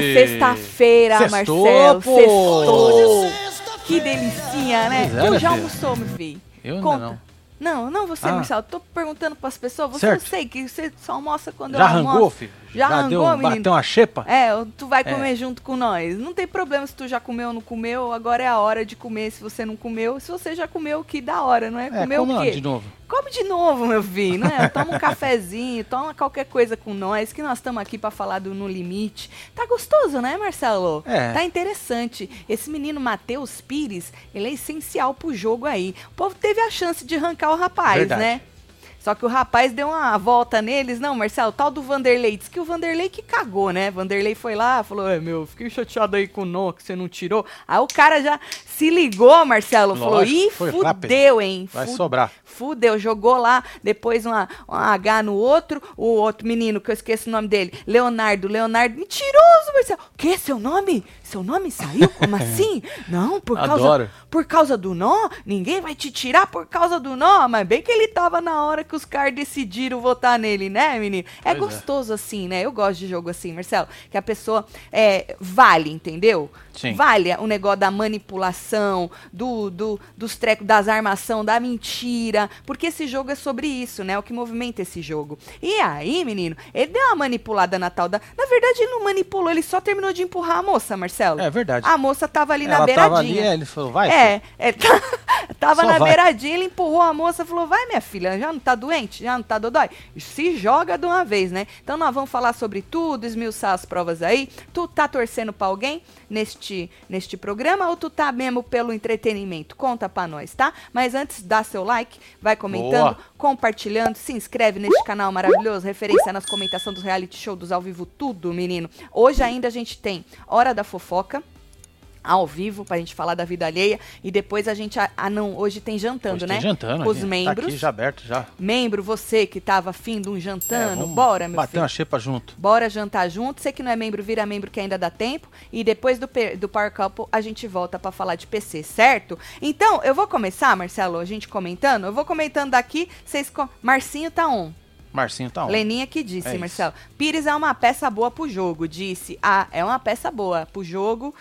Sexta-feira, Marcelo. pô. Sextou. Que delicinha, né? É, tu minha já almoçou, meu filho? Eu ainda Conta. não. Não, não você, Ah. Marcelo. Tô perguntando pras pessoas. Você Certo. eu sei que você só almoça quando Já eu almoço. arrancou, filho? Já deu, arrancou, menino? bateu uma xepa? É, tu vai É. comer junto com nós. Não tem problema se tu já comeu ou não comeu. Agora é a hora de comer se você não comeu. Se você já comeu, que da hora, não é? É, comeu como o quê? de novo. Come de novo, meu filho, né? Toma um cafezinho, toma qualquer coisa com nós, que nós estamos aqui pra falar do No Limite. Tá gostoso, né, Marcelo? É. Tá interessante. Esse menino Matheus Pires, ele é essencial pro jogo aí. O povo teve a chance de arrancar o rapaz, Verdade. né? Só que o rapaz deu uma volta neles. Não, Marcelo, tal do Vanderlei. Diz que o Vanderlei que cagou, né? Vanderlei foi lá, falou: É, meu, fiquei chateado aí com o nó que você não tirou. Aí o cara já se ligou, Marcelo. falou: Lógico, Ih, foi fudeu, rápido. hein? Vai Fu- sobrar. Fudeu, jogou lá, depois uma, uma H no outro, o outro menino, que eu esqueço o nome dele, Leonardo, Leonardo, mentiroso, Marcelo. O que, seu nome? Seu nome saiu? Como assim? Não, por causa, Adoro. por causa do nó? Ninguém vai te tirar por causa do nó? Mas bem que ele tava na hora que os caras decidiram votar nele, né, menino? É Pois é. gostoso assim, né? Eu gosto de jogo assim, Marcelo, que a pessoa é, vale, entendeu? Sim. Vale o negócio da manipulação, do, do, dos trecos, das armação, da mentira. Porque esse jogo é sobre isso, né? O que movimenta esse jogo. E aí, menino, ele deu uma manipulada na tal da. Na verdade, ele não manipulou, ele só terminou de empurrar a moça, Marcelo. É verdade. A moça tava ali na Ela beiradinha. tava ali, é, ele falou, vai, É, é, tá- tava Só na vai. beiradinha, ele empurrou a moça falou: vai, minha filha, já não tá doente? Já não tá dodói? Se joga de uma vez, né? Então nós vamos falar sobre tudo, esmiuçar as provas aí. Tu tá torcendo pra alguém neste, neste programa ou tu tá mesmo pelo entretenimento? Conta pra nós, tá? Mas antes, dá seu like, vai comentando, Boa. compartilhando, se inscreve neste canal maravilhoso, referência nas comentações dos reality show, dos ao vivo, tudo, menino. Hoje ainda a gente tem Hora da Fofoca ao vivo pra gente falar da vida alheia e depois a gente ah, não, hoje tem jantando, Hoje né? tem jantando, Com os aqui, membros. Tá aqui já aberto já. Membro, você que tava afim de um jantando, É, bora, meu Bater filho. uma xepa junto. Bora jantar junto. Você que não é membro, vira membro que ainda dá tempo. E depois do, do Power Couple, a gente volta pra falar de PC, certo? Então, eu vou começar, Marcelo, a gente comentando. Eu vou comentando daqui. Vocês. co- Marcinho tá on. Marcinho tá on. Leninha que disse, É isso. Marcelo. Pires é uma peça boa pro jogo. Disse. Ah, é uma peça boa pro jogo.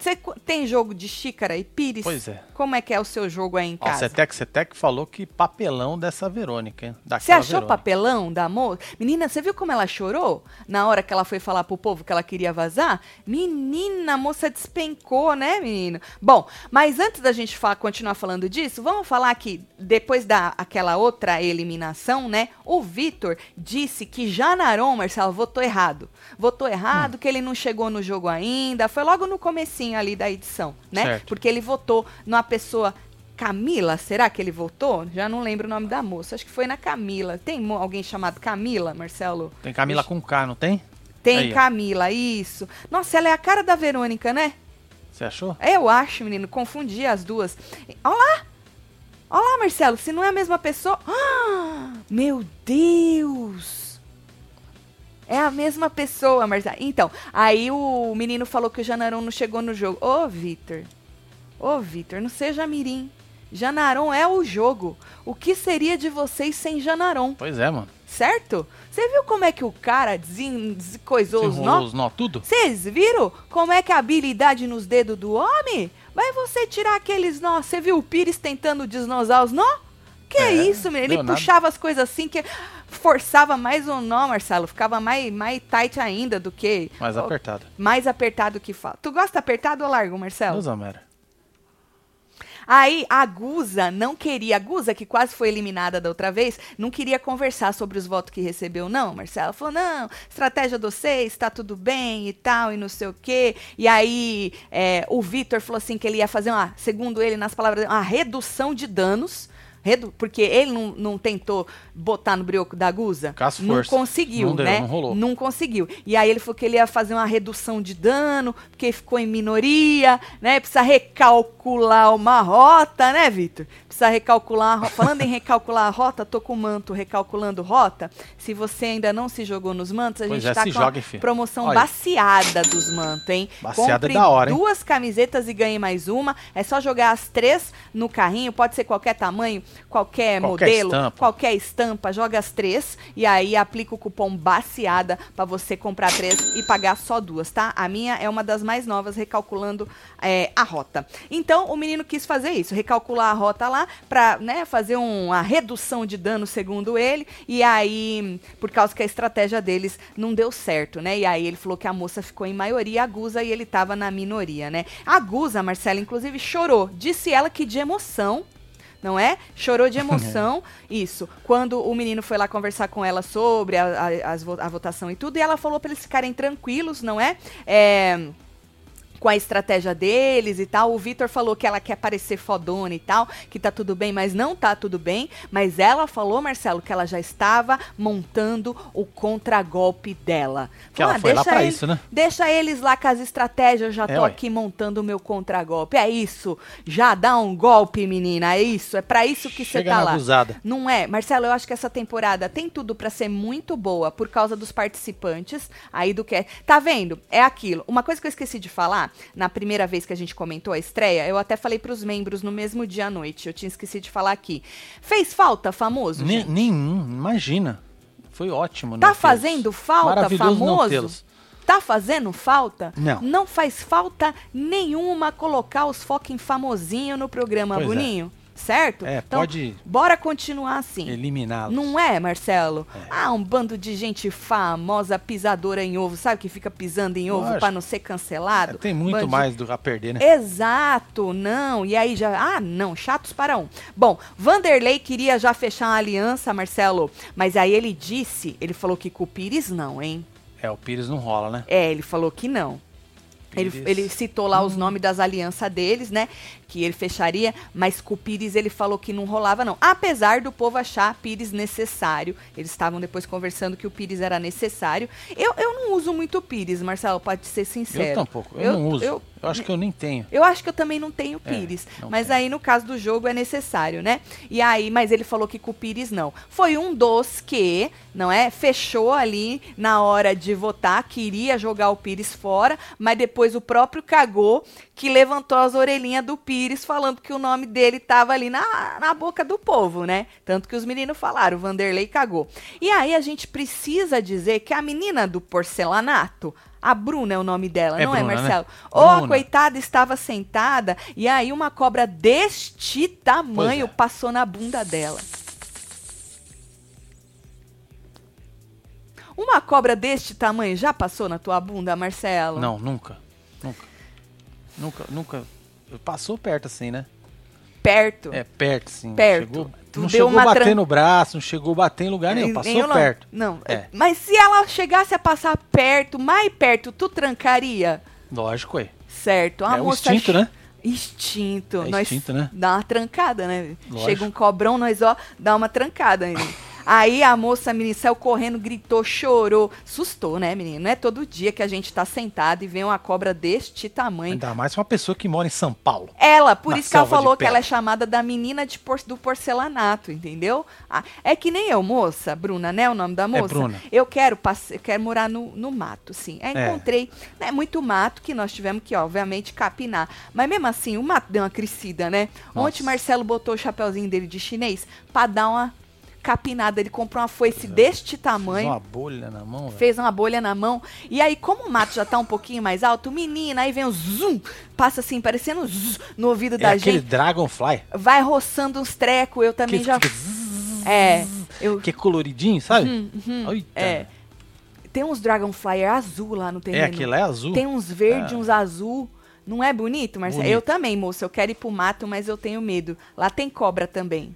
Você tem jogo de xícara e Pires? Pois é. Como é que é o seu jogo aí em Ó, casa? Cetec Cetec falou que papelão dessa Verônica, hein? Você achou Verônica. papelão da moça? Menina, você viu como ela chorou na hora que ela foi falar pro povo que ela queria vazar? Menina, a moça despencou, né, menino? Bom, mas antes da gente fa- continuar falando disso, vamos falar que depois da aquela outra eliminação, né? O Vitor disse que Janaron, Marcelo, votou errado. Votou Hum. errado, que ele não chegou no jogo ainda. Foi logo no comecinho ali da edição, né? Certo. Porque ele votou numa pessoa Camila, será que ele votou? Já não lembro o nome da moça. Acho que foi na Camila. Tem alguém chamado Camila, Marcelo? Tem Camila com K, não tem? Tem Aí, ó. Camila, isso. Nossa, ela é a cara da Verônica, né? Você achou? Eu acho, menino, confundi as duas. Olha lá! Olha lá, Marcelo, se não é a mesma pessoa. Ah, meu Deus! É a mesma pessoa, Marcelo. Então, aí o menino falou que o Janarão não chegou no jogo. Ô, Vitor. Ô, Vitor, não seja mirim. Janaron é o jogo. O que seria de vocês sem Janaron? Pois é, mano. Certo? Você viu como é que o cara desin- descoisou os nó? os nó tudo? Vocês viram como é que a habilidade nos dedos do homem? Vai você tirar aqueles nós. Você viu o Pires tentando desnosar os nó? Que É, isso, menino? Ele deu nada. puxava as coisas assim que forçava mais o nó, Marcelo. Ficava mais, mais tight ainda do que. Mais Ó, apertado. Mais apertado que fala. Tu gosta apertado ou largo, Marcelo? Deus Amera. Aí a Guza não queria, a Guza, que quase foi eliminada da outra vez, não queria conversar sobre os votos que recebeu, não, Marcela. Falou, não, estratégia de vocês, tá tudo bem e tal, e não sei o quê. E aí é, o Vitor falou assim que ele ia fazer uma, segundo ele, nas palavras, uma redução de danos. Redu- porque ele não, não tentou botar no brioco da Guza. Com as não forças. conseguiu, Não deu, né? não rolou. Não conseguiu. E aí ele falou que ele ia fazer uma redução de dano, porque ficou em minoria, né? Precisa recalcular uma rota, né, Vitor? Precisa recalcular. Falando em recalcular a rota, tô com o manto recalculando rota. Se você ainda não se jogou nos mantos, a Pois gente é, tá com joga, a promoção Olha. baseada dos mantos, hein? Baseada é Compre da hora, hein? duas camisetas e ganhe mais uma. É só jogar as três no carrinho, pode ser qualquer tamanho, qualquer, Qualquer modelo, estampa. qualquer estampa, joga as três e aí aplica o cupom baseada pra você comprar três e pagar só duas, tá? A minha é uma das mais novas, recalculando é, a rota. Então, o menino quis fazer isso, recalcular a rota lá pra, né, fazer um- uma redução de dano, segundo ele, e aí, por causa que a estratégia deles não deu certo, né? E aí ele falou que a moça ficou em maioria agusa e ele tava na minoria, né? A Marcela, inclusive, chorou. Disse ela que de emoção não é? Chorou de emoção, isso. Quando o menino foi lá conversar com ela sobre a, a- a votação e tudo, e ela falou para eles ficarem tranquilos, não é? É, com a estratégia deles e tal. O Vitor falou que ela quer parecer fodona e tal, que tá tudo bem, mas não tá tudo bem. Mas ela falou, Marcelo, que ela já estava montando o contragolpe dela. Que ela Falou, "Ah, foi lá deixa pra ele- isso, né? Deixa eles lá com as estratégias, eu já É, tô ué. aqui montando o meu contragolpe. É isso. Já dá um golpe, menina. É isso. É pra isso que você tá lá. guzada. Não é? Marcelo, eu acho que essa temporada tem tudo pra ser muito boa por causa dos participantes aí do que. Tá vendo? É aquilo. Uma coisa que eu esqueci de falar, na primeira vez que a gente comentou a estreia, eu até falei pros membros no mesmo dia à noite. Eu tinha esquecido de falar aqui. Fez falta, famoso? Ne- gente? nenhum, imagina. Foi ótimo. Tá fazendo falta, famoso? Tá fazendo falta? Não. Não faz falta nenhuma colocar os fucking famosinho no programa, Pois é. Certo? É, então, pode bora continuar assim. eliminá-los. Não é, Marcelo? É. Ah, um bando de gente famosa, pisadora em ovo, sabe? Que fica pisando em ovo pra não ser cancelado. É, tem muito mais do a perder, né? Exato, não. E aí já. Ah, não, chatos para um. Bom, Vanderlei queria já fechar uma aliança, Marcelo, mas aí ele disse, ele falou que com o Pires não, hein? É, o Pires não rola, né? É, ele falou que não. Ele, ele citou lá os nomes das alianças deles, né? Que ele fecharia, mas com o Pires ele falou que não rolava, não. Apesar do povo achar Pires necessário. Eles estavam depois conversando que o Pires era necessário. Eu, eu não uso muito Pires, Marcelo, pode ser sincero. Eu tampouco. Eu, não uso. Eu, eu- acho que eu nem tenho. eu acho que eu também não tenho É, Pires. não mas aí, no caso do jogo, é necessário, né? E aí, mas ele falou que com o Pires não. Foi um dos que, não é? Fechou ali na hora de votar, queria jogar o Pires fora, mas depois o próprio cagou que levantou as orelhinhas do Pires, falando que o nome dele tava ali na, na boca do povo, né? Tanto que os meninos falaram, o Vanderlei cagou. E aí a gente precisa dizer que a menina do porcelanato, a Bruna é o nome dela, É não é, Bruna, né? Marcelo? Ou a coitada estava sentada e aí uma cobra deste tamanho é. passou na bunda dela. Uma cobra deste tamanho já passou na tua bunda, Marcelo? Não, nunca. Nunca. Nunca, nunca. Passou perto assim, né? Perto. É, perto, sim. Perto. Chegou, Tu não deu chegou uma a bater tran- no braço, não chegou a bater em lugar nenhum. Passou não. perto. Não, É. mas se ela chegasse a passar perto, mais perto, tu trancaria? Lógico, é. Certo. A É moça instinto, né? Instinto. É nós instinto, né? Dá uma trancada, né? Lógico. Chega um cobrão, nós, ó, dá uma trancada ainda. Aí a moça, menina, saiu correndo, gritou, chorou. Sustou, né, menino? Não é todo dia que a gente tá sentado e vê uma cobra deste tamanho. Ainda mais uma pessoa que mora em São Paulo. Ela, por isso que ela falou que ela é chamada da menina de por- do porcelanato, entendeu? Ah, é que nem eu, moça, Bruna, né? O nome da moça? Bruna. Eu quero passe- eu quero morar no, no mato, sim. Aí É. encontrei, né, muito mato que nós tivemos que, obviamente, capinar. Mas mesmo assim, o mato deu uma crescida, né? Nossa. Ontem Marcelo botou o chapeuzinho dele de chinês pra dar uma capinada. Ele comprou uma foice é. deste Fez tamanho uma bolha na mão, velho. fez uma bolha na mão. E aí, como o mato já tá um pouquinho mais alto, menina, aí vem o zoom, passa assim, parecendo um zzz no ouvido É da aquele gente. Dragonfly. Vai roçando uns trecos, eu também Que já. zzz, É, eu. Que é coloridinho, sabe? Hum, hum, Eita. é. Tem uns Dragonflyer azul lá no terreno. É, aquele é azul. Tem uns verdes, Ah. uns azul. Não é bonito, Marcelo? Bonito. Eu também, moça. Eu quero ir pro mato, mas eu tenho medo. Lá tem cobra também.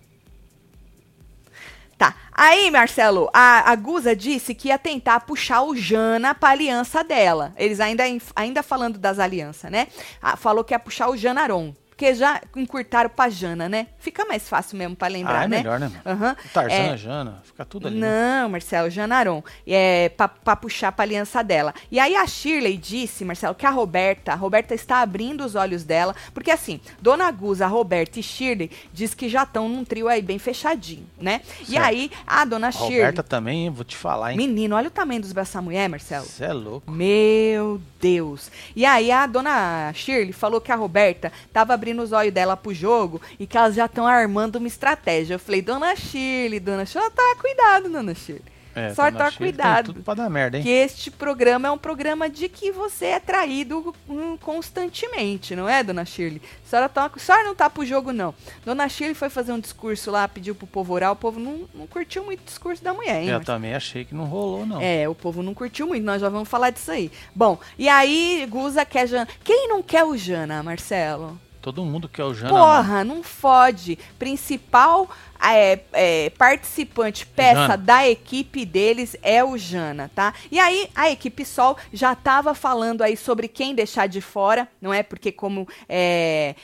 Tá. Aí, Marcelo, a, a Guza disse que ia tentar puxar o Jana pra aliança dela. Eles ainda, ainda falando das alianças, né? Ah, falou que ia puxar o Janaron. Porque já encurtaram pra Jana, né? Fica mais fácil mesmo pra lembrar, ah, é né? melhor, né? Aham. Tarzan, É, Jana, fica tudo ali. né? não, Marcelo, Janaron. É, pra, pra puxar pra aliança dela. E aí a Shirley disse, Marcelo, que a Roberta, a Roberta está abrindo os olhos dela, porque assim, Dona Guza, Roberta e Shirley diz que já estão num trio aí bem fechadinho, né? E Certo. aí a Dona A Shirley, Roberta também, vou te falar, hein? menino, olha o tamanho dos braços da mulher, Marcelo. Você é louco. Meu Deus. E aí a dona Shirley falou que a Roberta tava abrindo os olhos dela pro jogo e que elas já estão armando uma estratégia. Eu falei, dona Shirley, dona Shirley, tá cuidado, dona Shirley. É, Só tá cuidado. Tudo pra dar merda, hein? Que este programa é um programa de que você é traído hum, constantemente, não é, dona Shirley? A senhora, tá, a senhora não tá pro jogo, não. Dona Shirley foi fazer um discurso lá, pediu pro povo orar, o povo não, não curtiu muito o discurso da mulher, hein? Eu Marcelo? também achei que não rolou, não. É, o povo não curtiu muito, nós já vamos falar disso aí. Bom, e aí, Guza quer Jana. Quem não quer o Jana, Marcelo? Todo mundo quer o Jana. mano. Porra, não fode. Principal é, é, participante, peça Jana. da equipe deles é o Jana, tá? E aí, a equipe Sol já tava falando aí sobre quem deixar de fora, não é? Porque como é,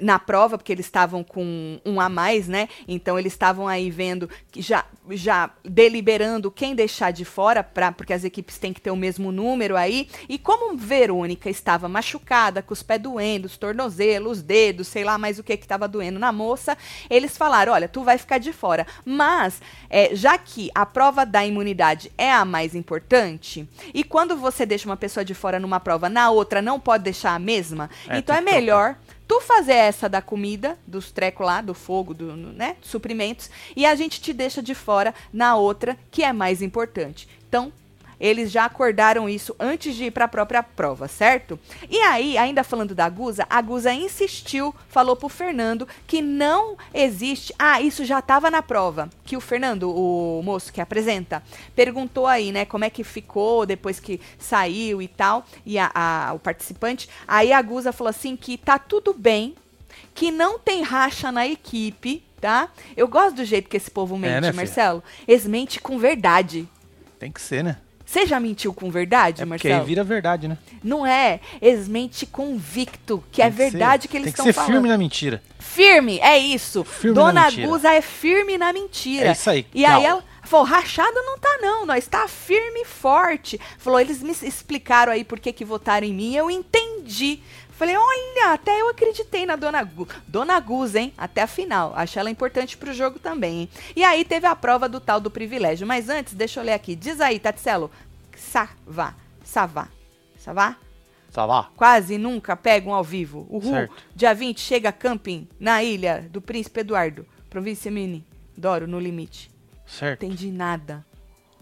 na prova, porque eles estavam com um a mais, né? Então eles estavam aí vendo que já já deliberando quem deixar de fora, pra, porque as equipes têm que ter o mesmo número aí. E como Verônica estava machucada, com os pés doendo, os tornozelos, os dedos, sei lá mais o que que estava doendo na moça, eles falaram: olha, tu vai ficar de fora. Mas, é, já que a prova da imunidade é a mais importante, e quando você deixa uma pessoa de fora numa prova, na outra não pode deixar a mesma, É, então é trocar. Tu fazer essa da comida, dos trecos lá, do fogo, do, né, suprimentos, e a gente te deixa de fora na outra, que é mais importante. Então, eles já acordaram isso antes de ir para a própria prova, certo? E aí, ainda falando da Guza, a Guza insistiu, falou pro Fernando que não existe. Ah, isso já estava na prova. Que o Fernando, o moço que apresenta, perguntou aí, né, como é que ficou depois que saiu e tal, e a, a- o participante. Aí a Guza falou assim que tá tudo bem, que não tem racha na equipe, tá? Eu gosto do jeito que esse povo mente, né, filha? Marcelo. Eles mentem com verdade. Tem que ser, né? Você já mentiu com verdade, É porque Marcelo? aí vira verdade, né? Não é. Eles mentem convicto, que é Tem ser- verdade que eles Tem que estão ser falando. firme na mentira. Firme, é isso. Firme na Dona. Guza é firme na mentira. É isso aí, E aí Clau. ela falou, rachada não tá não, nós tá firme e forte. Falou, eles me explicaram aí por que que votaram em mim, eu entendi. Falei, olha, até eu acreditei na Dona Gu. Dona Guza, hein? Até a final. Acho ela importante pro jogo também, hein? E aí teve a prova do tal do privilégio. Mas antes, deixa eu ler aqui. Diz aí, Tatselo. Savá. Savá. Savá? Lá. Quase nunca pegam ao vivo. Uhul. Certo. Dia 20 chega camping na ilha do Príncipe Eduardo. Província Mini. Doro, no limite. Certo. Entendi nada.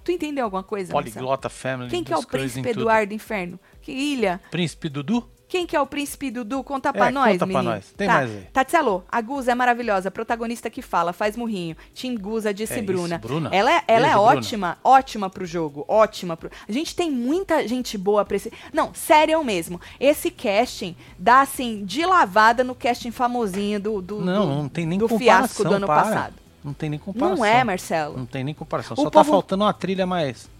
Tu entendeu alguma coisa, Marcelo? Poliglota Family. Quem que é o Príncipe tudo. Eduardo Inferno? Que ilha? Príncipe Dudu? Quem que é o Príncipe Dudu? Conta pra É, nós, conta pra menino. nós. Tem tá. mais aí. Tatielo, a Guza é maravilhosa, protagonista que fala, faz murrinho. Tim Guza, disse É isso, Bruna. Bruna. Ela é, ela é Beijo, Bruna. ótima, ótima pro jogo, ótima pro... A gente tem muita gente boa pra esse... Não, sério mesmo. Esse casting dá, assim, de lavada no casting famosinho do, do, Não, do, não tem nem do comparação. fiasco do ano para. passado. Não tem nem comparação. Não é, Marcelo? Não tem nem comparação. O Só tá povo- faltando uma trilha mais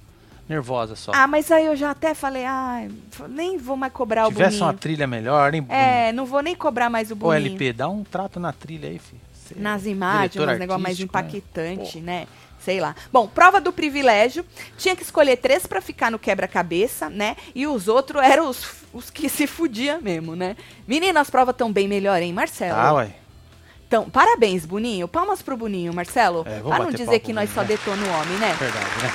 nervosa só. Ah, mas aí eu já até falei, ai, nem vou mais cobrar o Tivesse Boninho. uma trilha melhor, nem É, não vou nem cobrar mais o Boninho. LP, dá um trato na trilha aí, filho. Cê- nas imagens, uns negócio mais né? impactante, né? Sei lá. Bom, prova do privilégio. Tinha que escolher três pra ficar no quebra-cabeça, né? E os outros eram os, os que se fudia mesmo, né? Menina, as provas tão bem melhor, hein, Marcelo? Tá, ué. Então, parabéns, Boninho. Palmas pro Boninho, Marcelo. É, pra não dizer que nós só detona o homem, né? Verdade, né?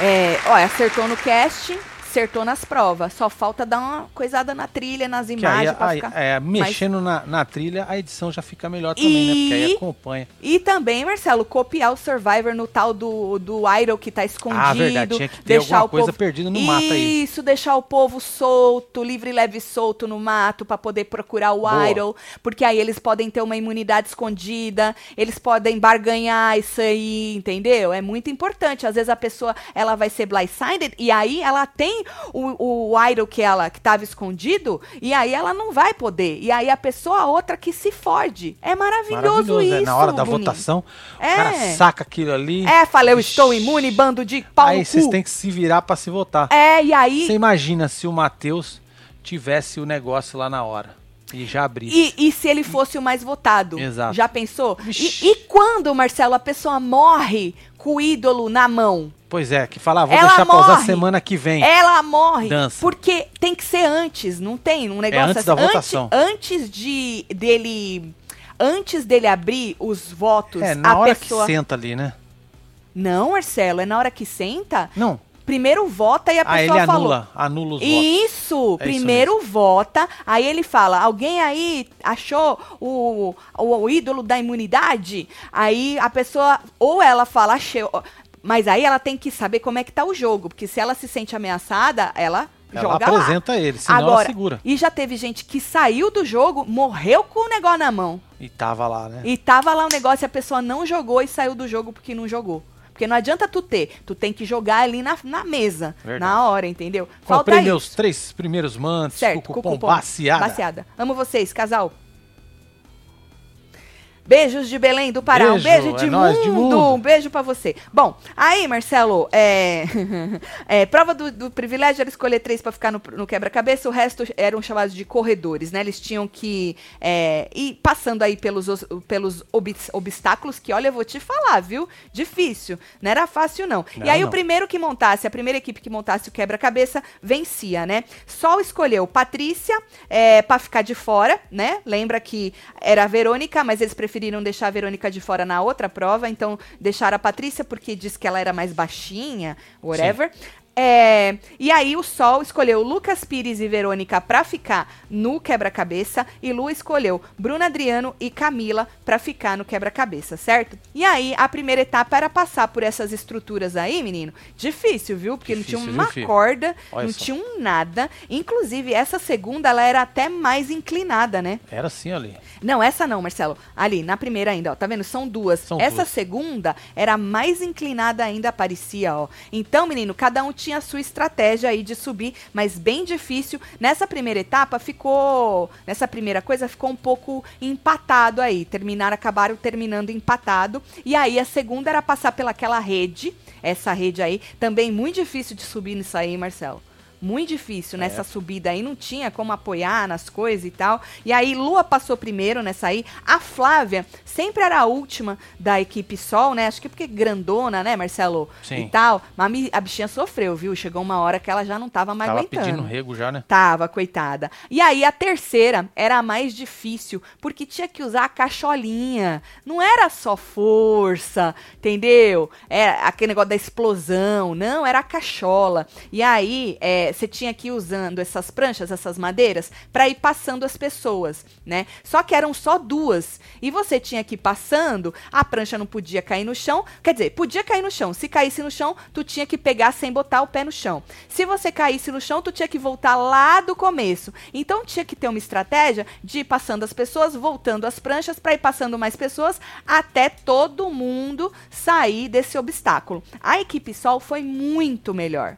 É, olha, acertou no cast, acertou nas provas. Só falta dar uma coisada na trilha, nas aí, imagens pra aí- ficar. é, mexendo na, na trilha, a edição já fica melhor também, né? Porque aí E- acompanha. E também, Marcelo, copiar o Survivor no tal do, do Idol que tá escondido. Ah, verdade, tinha que ter deixar alguma o coisa povo... perdida no mato aí. Isso, deixar o povo solto, livre, leve e solto no mato pra poder procurar o Boa. Idol. Porque aí eles podem ter uma imunidade escondida, eles podem barganhar isso aí, entendeu? É muito importante. Às vezes a pessoa, ela vai ser blindsided e aí ela tem o, o Idol que ela que tava escondido e aí ela não vai poder. E aí a pessoa, a outra que se fode. É maravilhoso, isso, é. Na hora da votação, É. o cara saca aquilo ali. É, falei, eu estou imune, bando de pau aí vocês têm que se virar pra se votar. É, e aí... Você imagina se o Matheus tivesse o negócio lá na hora. E já abri. E, e se ele fosse o mais votado? Exato. Já pensou? E, e quando, Marcelo, a pessoa morre com o ídolo na mão? Pois é, que falar, vou Ela deixar morre. semana que vem. Ela morre. Dança. Porque tem que ser antes, não tem? Um negócio antes assim. da votação. Antes de dele. Antes dele abrir os votos, É, na hora pessoa. que senta ali, né? Não, Marcelo, é na hora que senta. Não. Primeiro vota e a Ah, ele pessoa falou. anula, anula os votos. Isso, É isso primeiro vota, aí ele fala, alguém aí achou o, o, o ídolo da imunidade? Aí a pessoa, ou ela fala, achei, mas aí ela tem que saber como é que tá o jogo, porque se ela se sente ameaçada, ela, Ela joga lá. apresenta ele, senão ela Agora, segura. e já teve gente que saiu do jogo, morreu com o negócio na mão. E tava lá, né? E tava lá o negócio e a pessoa não jogou e saiu do jogo porque não jogou. Porque não adianta tu ter, tu tem que jogar ali na, na mesa, Verdade. na hora, entendeu? Comprei isso. meus três primeiros mantos Certo, com o cupom, baciada. Baciada. Amo vocês, casal. Beijos de Belém do Pará. um Beijo, beijo é de, nóis, mundo. de mundo. Um beijo pra você. Bom, aí, Marcelo, é, é, prova do, do privilégio era escolher três pra ficar no, no quebra-cabeça, o resto eram chamados de corredores, né? Eles tinham que é, ir passando aí pelos, os- pelos obs- obstáculos, que olha, eu vou te falar, viu? Difícil. Não era fácil, não. Não, e aí, o não. primeiro que montasse, a primeira equipe que montasse o quebra-cabeça, vencia, né? Sol escolheu Patrícia é, para ficar de fora, né? Lembra que era a Verônica, mas eles preferiram deixar a Verônica de fora na outra prova, então deixaram a Patrícia porque disse que ela era mais baixinha, whatever. É, e aí o Sol escolheu Lucas Pires e Verônica pra ficar no quebra-cabeça e Lu escolheu Bruna Adriano e Camila pra ficar no quebra-cabeça, certo? E aí a primeira etapa era passar por essas estruturas aí, menino. Difícil, viu? Porque Difícil, não viu, tinha uma filho? corda, Olha não só. tinha um nada. Inclusive essa segunda ela era até mais inclinada, né? Era assim ali. Não, essa não, Marcelo. Ali, na primeira ainda, ó. Tá vendo? São duas. São essa duas. segunda era mais inclinada ainda, parecia, ó. Então, menino, cada um tinha a sua estratégia aí de subir, mas bem difícil. Nessa primeira etapa ficou. Nessa primeira coisa ficou um pouco empatado aí. Terminaram, acabaram terminando empatado. E aí a segunda era passar pelaquela rede. Essa rede aí. Também muito difícil de subir nisso aí, Marcelo. Muito difícil nessa subida aí, não tinha como apoiar nas coisas e tal. E aí, Lua passou primeiro nessa aí. A Flávia sempre era a última da equipe Sol, né? Acho que porque grandona, né, Marcelo? Sim. E tal. Mas a bichinha sofreu, viu? Chegou uma hora que ela já não tava mais Tava aguentando. pedindo rego já, né? Tava, coitada. E aí a terceira era a mais difícil, porque tinha que usar a cacholinha. Não era só força, entendeu? Era aquele negócio da explosão. Não, era a cachola. E aí é, você tinha que ir usando essas pranchas, essas madeiras, para ir passando as pessoas, né? Só que eram só duas. E você tinha que ir passando, a prancha não podia cair no chão. Quer dizer, podia cair no chão. Se caísse no chão, tu tinha que pegar sem botar o pé no chão. Se você caísse no chão, tu tinha que voltar lá do começo. Então tinha que ter uma estratégia de ir passando as pessoas, voltando as pranchas para ir passando mais pessoas até todo mundo sair desse obstáculo. A equipe Sol foi muito melhor.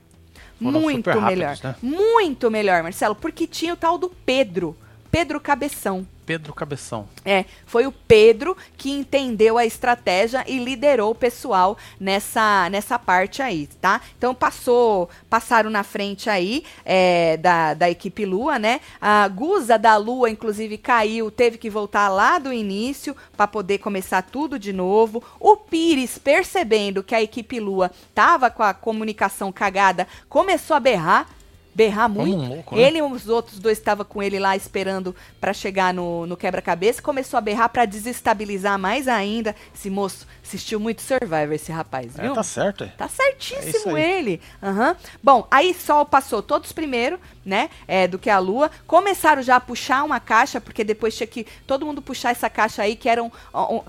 Foram muito melhor. rápidos, né? Muito melhor, Marcelo, porque tinha o tal do Pedro. Pedro Cabeção. Pedro Cabeção. É, foi o Pedro que entendeu a estratégia e liderou o pessoal nessa, nessa parte aí, tá? Então passou, passaram na frente aí é, da, da equipe Lua, né? A Guza da Lua, inclusive, caiu, teve que voltar lá do início para poder começar tudo de novo. O Pires, percebendo que a equipe Lua tava com a comunicação cagada, começou a berrar. Berrar muito. um louco, né? Ele e os outros dois estavam com ele lá esperando para chegar no, no quebra-cabeça. Começou a berrar para desestabilizar mais ainda. Esse moço assistiu muito Survivor, esse rapaz, É, viu? tá certo, é. Tá É isso certíssimo aí. ele. Aham. Bom, aí Sol passou todos primeiro, né? É, do que a Lua. Começaram já a puxar uma caixa, porque depois tinha que todo mundo puxar essa caixa aí, que, eram,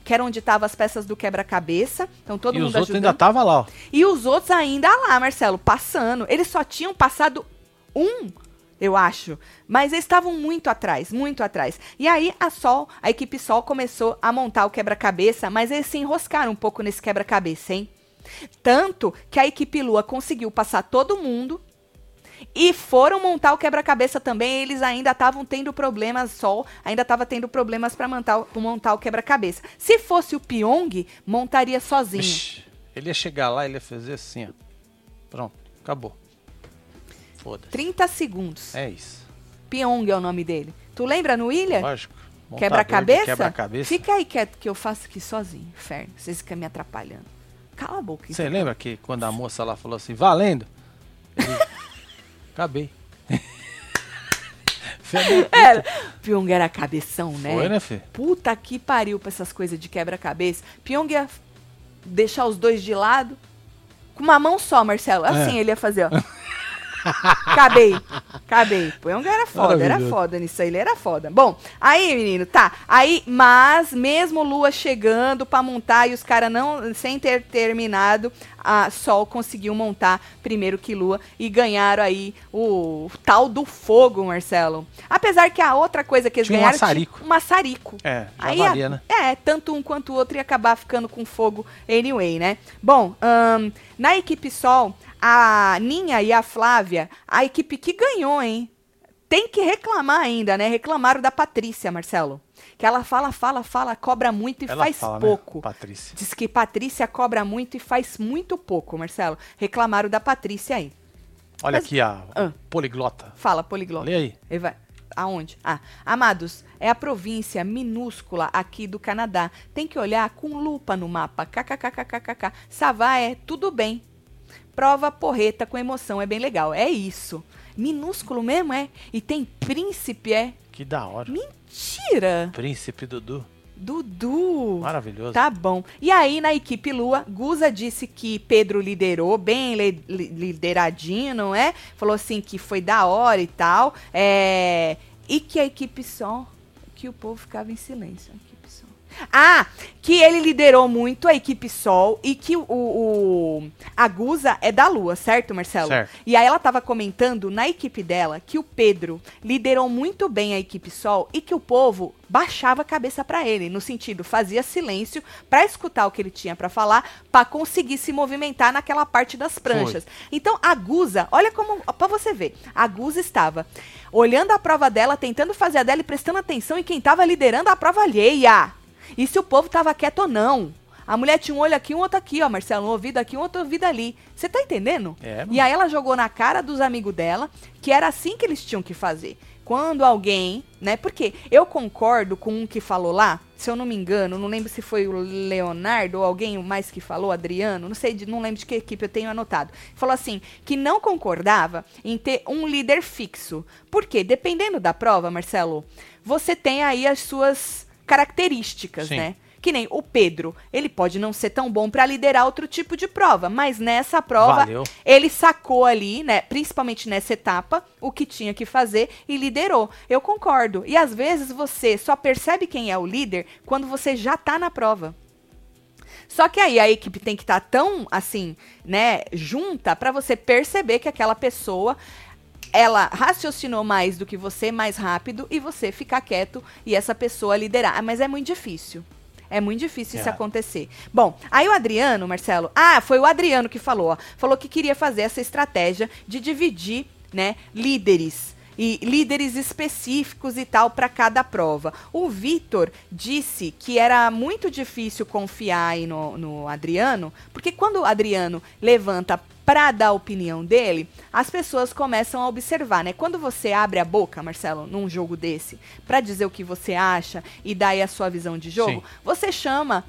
que era onde estavam as peças do quebra-cabeça. Então todo e mundo os outros ajudando. ainda tava lá, ó. E os outros ainda lá, Marcelo, passando. Eles só tinham passado um, eu acho. Mas eles estavam muito atrás, muito atrás. E aí a Sol, a equipe Sol começou a montar o quebra-cabeça, mas eles se enroscaram um pouco nesse quebra-cabeça, hein? Tanto que a equipe Lua conseguiu passar todo mundo. E foram montar o quebra-cabeça também, eles ainda estavam tendo problemas, Sol ainda estava tendo problemas para montar, o- montar o quebra-cabeça. Se fosse o Pyong, montaria sozinho. Ele ia chegar lá, ele ia fazer assim, ó. Pronto, acabou. Foda-se. 30 segundos. É isso. Pyong é o nome dele. Tu lembra no Ilha? Lógico. Quebra-cabeça? Quebra-cabeça. Fica aí quieto que eu faço aqui sozinho. Inferno. Vocês ficam me atrapalhando. Cala a boca. Você então. lembra que quando a moça lá falou assim, valendo? Ele, Acabei. Puta. Era. Pyong era cabeção, né? Foi, né, Fê? Puta que pariu pra essas coisas de quebra-cabeça. Pyong ia deixar os dois de lado. Com uma mão só, Marcelo. Assim É. ele ia fazer, ó. Acabei. Acabei. Pyong era foda, era foda nisso aí, ele era foda. Bom, aí, menino, tá. Aí, mas mesmo Lua chegando pra montar e os caras não, sem ter terminado, a Sol conseguiu montar primeiro que Lua e ganharam aí o tal do fogo, Marcelo. Apesar que a outra coisa que eles Tinha um ganharam maçarico. tinha um maçarico. É, já Aí, valia, a- né? É, tanto um quanto o outro ia acabar ficando com fogo anyway, né? Bom, ahn, na equipe Sol, a Ninha e a Flávia, a equipe que ganhou, hein? Tem que reclamar ainda, né? Reclamaram da Patrícia, Marcelo. Que ela fala, fala, fala, cobra muito e Ela faz fala, pouco. Né, Patrícia. Diz que Patrícia cobra muito e faz muito pouco, Marcelo. Reclamaram da Patrícia aí. Olha Mas- aqui a Ah. poliglota. Fala, poliglota. Lê aí. Ele vai- Aonde? Ah, amados, é a província minúscula aqui do Canadá. Tem que olhar com lupa no mapa. KKKKKK. Savá é tudo bem. Prova porreta com emoção, é bem legal. É isso. Minúsculo mesmo, é? E tem príncipe, é? Que da hora. Mentira! Príncipe Dudu. Dudu! Maravilhoso. Tá bom. E aí, na equipe Lua, Guza disse que Pedro liderou, bem li- li- lideradinho, não é? Falou assim que foi da hora e tal. É... E que a equipe Sol, que o povo ficava em silêncio. A equipe Sol. Ah, que ele liderou muito a equipe Sol e que o, o- a Guza é da Lua, certo, Marcelo? Certo. E aí ela tava comentando na equipe dela que o Pedro liderou muito bem a equipe Sol e que o povo baixava a cabeça pra ele, no sentido, fazia silêncio pra escutar o que ele tinha pra falar, pra conseguir se movimentar naquela parte das pranchas. Então a Guza, olha como, pra você ver, a Guza estava olhando a prova dela, tentando fazer a dela e prestando atenção em quem tava liderando a prova alheia. E se o povo tava quieto ou não. A mulher tinha um olho aqui, um outro aqui, ó, Marcelo, um ouvido aqui, um outro ouvido ali. Você tá entendendo? É, mano. E aí ela jogou na cara dos amigos dela que era assim que eles tinham que fazer. Quando alguém, né? Porque eu concordo com um que falou lá, se eu não me engano, não lembro se foi o Leonardo ou alguém mais que falou, Adriano, não sei, de- não lembro de que equipe eu tenho anotado. Falou assim, que não concordava em ter um líder fixo. Porque dependendo da prova, Marcelo, você tem aí as suas características, Sim. né? Que nem o Pedro, ele pode não ser tão bom para liderar outro tipo de prova, mas nessa prova Valeu. ele sacou ali, né, principalmente nessa etapa, o que tinha que fazer e liderou. Eu concordo. E às vezes você só percebe quem é o líder quando você já tá na prova. Só que aí a equipe tem que estar tão assim, né, junta para você perceber que aquela pessoa ela raciocinou mais do que você, mais rápido, e você ficar quieto e essa pessoa liderar. Ah, Mas é muito difícil. É muito difícil isso É. acontecer. Bom, aí o Adriano, Marcelo. Ah, foi o Adriano que falou, ó. Falou que queria fazer essa estratégia de dividir, né, líderes e líderes específicos e tal para cada prova. O Vitor disse que era muito difícil confiar aí no, no Adriano, porque quando o Adriano levanta para dar a opinião dele, as pessoas começam a observar, né? Quando você abre a boca, Marcelo, num jogo desse, para dizer o que você acha e dar a sua visão de jogo, Sim. você chama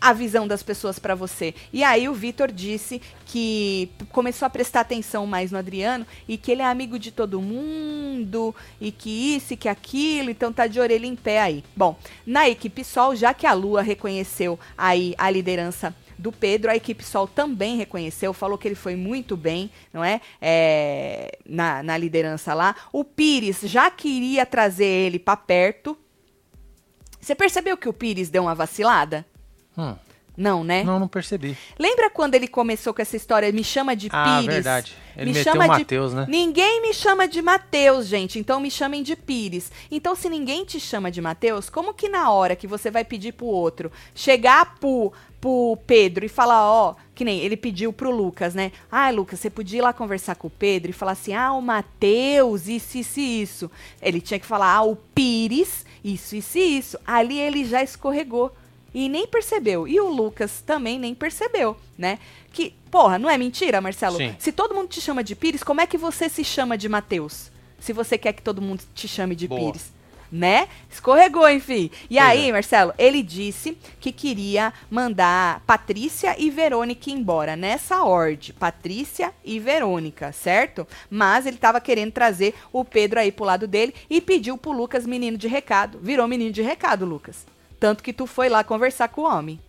a visão das pessoas pra você. E aí o Vitor disse que começou a prestar atenção mais no Adriano e que ele é amigo de todo mundo e que isso e que aquilo, então tá de orelha em pé aí. Bom, na equipe Sol, já que a Lua reconheceu aí a liderança do Pedro, a equipe Sol também reconheceu, falou que ele foi muito bem, não é? É, na, na liderança lá. O Pires já queria trazer ele pra perto. Você percebeu que o Pires deu uma vacilada? Hum, Não, né? Não, não percebi. Lembra quando ele começou com essa história, me chama de Ah, Pires? verdade. Ele me meteu chama o de Matheus, né? Ninguém me chama de Mateus, gente, então me chamem de Pires. Então, se ninguém te chama de Mateus, como que na hora que você vai pedir pro outro chegar pro, pro Pedro e falar, ó, que nem ele pediu pro Lucas, né? Ah, Lucas, você podia ir lá conversar com o Pedro e falar assim, ah, o Mateus, isso, isso e isso. Ele tinha que falar, ah, o Pires, isso, isso isso. Ali ele já escorregou. E nem percebeu. E o Lucas também nem percebeu, né? Que, porra, não é mentira, Marcelo? Sim. Se todo mundo te chama de Pires, como é que você se chama de Mateus? Se você quer que todo mundo te chame de Boa. Pires. né? Escorregou, enfim. E Pois aí, é. Marcelo, ele disse que queria mandar Patrícia e Verônica embora nessa ordem. Patrícia e Verônica, certo? Mas ele tava querendo trazer o Pedro aí pro lado dele e pediu pro Lucas menino de recado. Virou menino de recado, Lucas. Tanto que tu foi lá conversar com o homem.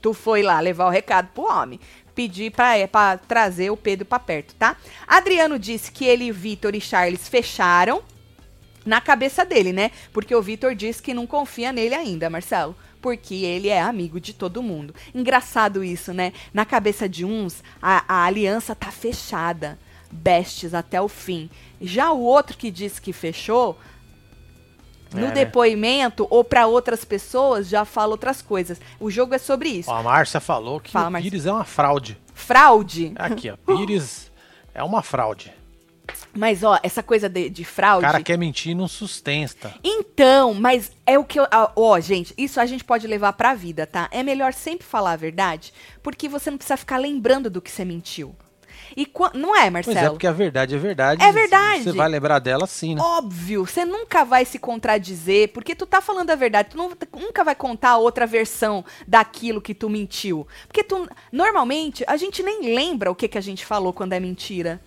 Tu foi lá levar o recado pro homem. Pedir pra, é, pra trazer o Pedro pra perto, tá? Adriano disse que ele, Vitor e Charles fecharam na cabeça dele, né? Porque o Vitor disse que não confia nele ainda, Marcelo. Porque ele é amigo de todo mundo. Engraçado isso, né? Na cabeça de uns, a, a aliança tá fechada. Bestes até o fim. Já o outro que disse que fechou, no É, né? depoimento ou pra outras pessoas, já fala outras coisas. O jogo é sobre isso. Ó, a Márcia falou que Fala, o. Pires é uma fraude. Fraude. Aqui, ó. Pires é uma fraude. Mas, ó, essa coisa de, de O fraude. cara quer mentir e não sustenta. Então, mas é o que eu. Ó, gente, isso a gente pode levar pra vida, tá? É melhor sempre falar a verdade, porque você não precisa ficar lembrando do que você mentiu. E não é, Pois Marcelo? é, porque a verdade é verdade. É verdade. Você vai lembrar dela sim, né? Óbvio, você nunca vai se contradizer, porque tu tá falando a verdade, tu não- nunca vai contar outra versão daquilo que tu mentiu. Porque tu, normalmente, a gente nem lembra o que, que a gente falou quando é mentira.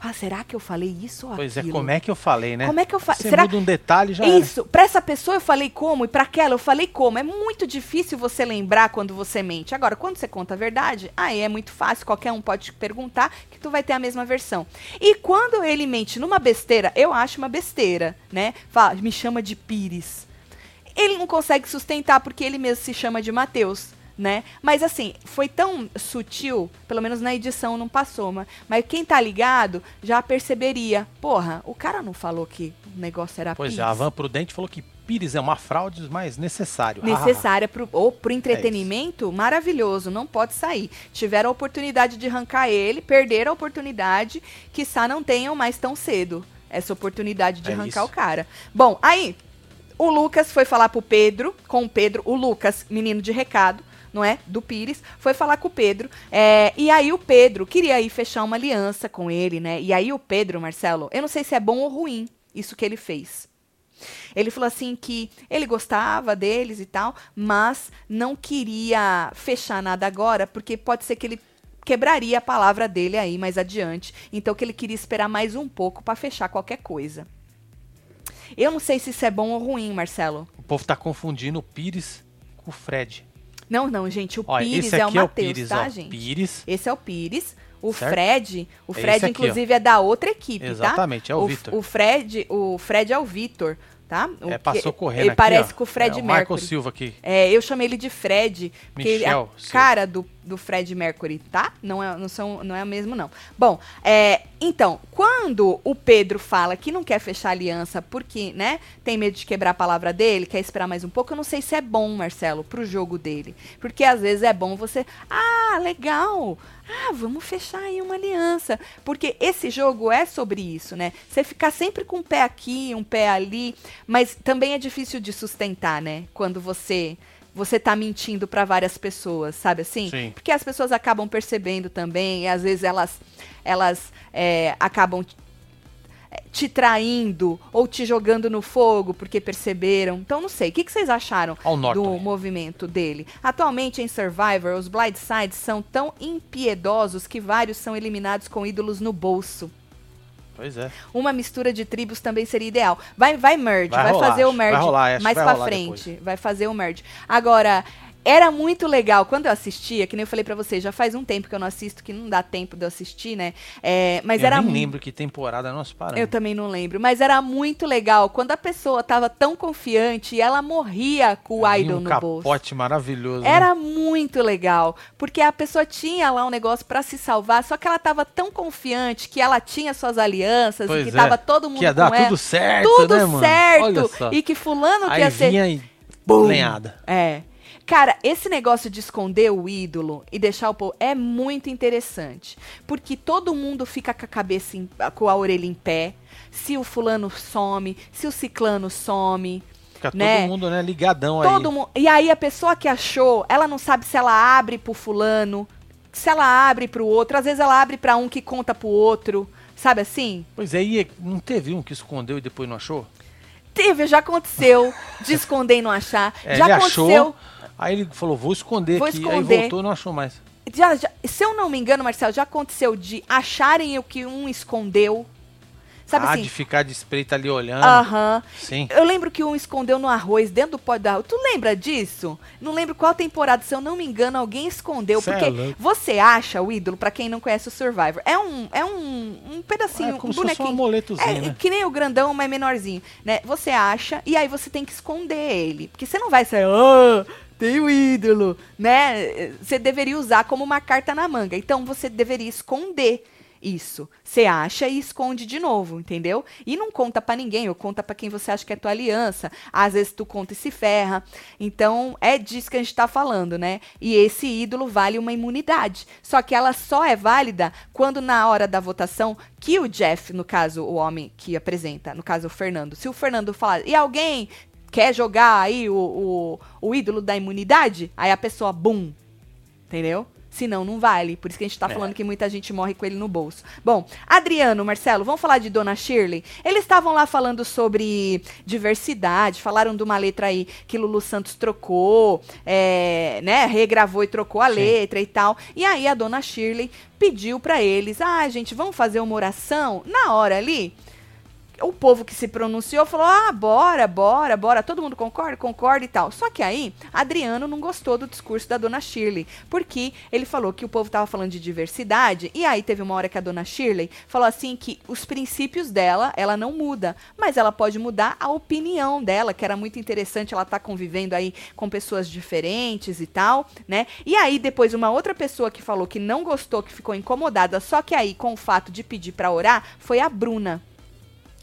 Ah, será que eu falei isso ou Pois é, aquilo? como é que eu falei, né? Como é que eu fa- Você será- muda um detalhe já. Isso, pra essa pessoa eu falei como e pra aquela eu falei como. É muito difícil você lembrar quando você mente. Agora, quando você conta a verdade, aí é muito fácil, qualquer um pode te perguntar que tu vai ter a mesma versão. E quando ele mente numa besteira, eu acho uma besteira, né? Fala, me chama de Pires. Ele não consegue sustentar porque ele mesmo se chama de Mateus. Né? Mas assim, foi tão sutil, pelo menos na edição não passou, mas, mas quem tá ligado já perceberia. Porra, o cara não falou que o negócio era Pois Pires é, a Van Prudente falou que Pires é uma fraude, mas necessário. necessária pro, ou É pro entretenimento, maravilhoso, não pode sair. Tiveram a oportunidade de arrancar ele, perderam a oportunidade, quiçá não tenham mais tão cedo essa oportunidade de É arrancar isso. o cara. Bom, aí o Lucas foi falar pro Pedro, com o Pedro, o Lucas, menino de recado, não é? Do Pires, foi falar com o Pedro. é, e aí o Pedro queria ir fechar uma aliança com ele, né? E aí o Pedro, Marcelo, eu não sei se é bom ou ruim isso que ele fez. Ele falou assim que ele gostava deles e tal, mas não queria fechar nada agora, porque pode ser que ele quebraria a palavra dele aí mais adiante. Então que ele queria esperar mais um pouco para fechar qualquer coisa. Eu não sei se isso é bom ou ruim, Marcelo. O povo tá confundindo o Pires com o Fred. Não, não, gente, o Olha, Pires é o aqui é o Matheus, Pires, tá, ó. gente? Pires. Esse é o Pires. O Certo? Fred, o Fred aqui, ó. inclusive é da outra equipe, tá? Exatamente, é o Vitor. O Fred, o Fred é o Vitor, tá? O É, que- passou correndo Ele aqui, parece ó. com o Fred é, o Mercury. Silva aqui. É, eu chamei ele de Fred, ele é a Michel Silva. cara do, do Fred Mercury, tá? Não é, não, são, não é o mesmo, não. Bom, é, então, quando o Pedro fala que não quer fechar aliança porque, né, tem medo de quebrar a palavra dele, quer esperar mais um pouco, eu não sei se é bom, Marcelo, pro jogo dele. Porque às vezes é bom você, ah, legal, ah, vamos fechar aí uma aliança. Porque esse jogo é sobre isso, né? Você ficar sempre com um pé aqui, um pé ali, mas também é difícil de sustentar, né? Quando você você tá mentindo para várias pessoas, sabe assim? Sim. Porque as pessoas acabam percebendo também, e às vezes elas elas é, acabam é, te traindo ou te jogando no fogo porque perceberam. Então, não sei. O que, que vocês acharam do movimento dele? Atualmente, em Survivor, os Blindsides são tão impiedosos que vários são eliminados com ídolos no bolso. Pois é. Uma mistura de tribos também seria ideal. Vai, vai merge, vai, Vai rolar, fazer o que vai merge rolar, mais rolar frente. Vai fazer o merge. Agora, era muito legal. Quando eu assistia, que nem eu falei pra vocês, já faz um tempo que eu não assisto, que não dá tempo de eu assistir, né? É, mas eu era nem mu- lembro que temporada nós paramos. eu também não lembro, mas era muito legal quando a pessoa tava tão confiante e ela morria com o Eu idol um no capote bolso. maravilhoso. né? Era muito legal, porque a pessoa tinha lá um negócio pra se salvar, só que ela tava tão confiante que ela tinha suas alianças Pois e que é, tava todo mundo Que ia dar ela. tudo certo, tudo né, mano? certo e que fulano que ia ser e lenhada. é. Cara, esse negócio de esconder o ídolo e deixar o povo é muito interessante. Porque todo mundo fica com a cabeça, em- com a orelha em pé. Se o fulano some, se o ciclano some. Fica Né? todo mundo, né, ligadão Todo aí. mundo. E aí a pessoa que achou, ela não sabe se ela abre pro fulano, se ela abre pro outro. Às vezes ela abre pra um que conta pro outro. Sabe assim? Pois é, e não teve um que escondeu e depois não achou? Teve, já aconteceu de esconder e não achar. É, já aconteceu. achou, aí ele falou, vou esconder Vou aqui. esconder. Aí voltou e não achou mais. Já- já- se eu não me engano, Marcelo, já aconteceu de acharem o que um escondeu. Sabe ah, assim? de ficar de espreita ali olhando. Aham. Sim. Eu lembro que um escondeu no arroz, dentro do do arroz. Tu lembra disso? Não lembro qual temporada, se eu não me engano, alguém escondeu. Cê é porque louco. você acha o ídolo, pra quem não conhece o Survivor, é um, é um, um pedacinho, é como um se fosse um bonequinho. amoletozinho, É, né? que nem o grandão, mas menorzinho, né? Você acha e aí você tem que esconder ele. Porque você não vai sair, ah, tem o ídolo, né? Você deveria usar como uma carta na manga. Então você deveria esconder isso. Você acha e esconde de novo, entendeu? E não conta pra ninguém, ou conta pra quem você acha que é tua aliança. Às vezes tu conta e se ferra. Então é disso que a gente tá falando, né? E esse ídolo vale uma imunidade. Só que ela só é válida quando na hora da votação que o Jeff, no caso, o homem que apresenta, no caso o Fernando, se o Fernando falar, e alguém quer jogar aí o, o, o ídolo da imunidade, aí a pessoa, bum, entendeu? Senão não vale. Por isso que a gente tá É. falando que muita gente morre com ele no bolso. Bom, Adriano, Marcelo, vamos falar de Dona Shirley? Eles estavam lá falando sobre diversidade, falaram de uma letra aí que Lulu Santos trocou, é, né? Regravou e trocou a Sim. letra e tal. E aí a Dona Shirley pediu pra eles: ah, gente, vamos fazer uma oração? Na hora ali, o povo que se pronunciou falou: ah, bora, bora, bora. Todo mundo concorda? Concorda e tal. Só que aí, Adriano não gostou do discurso da dona Shirley, porque ele falou que o povo tava falando de diversidade, e aí teve uma hora que a dona Shirley falou assim que os princípios dela, ela não muda, mas ela pode mudar a opinião dela, que era muito interessante, ela tá convivendo aí com pessoas diferentes e tal, né? E aí depois uma outra pessoa que falou que não gostou, que ficou incomodada, só que aí com o fato de pedir pra orar, foi a Bruna.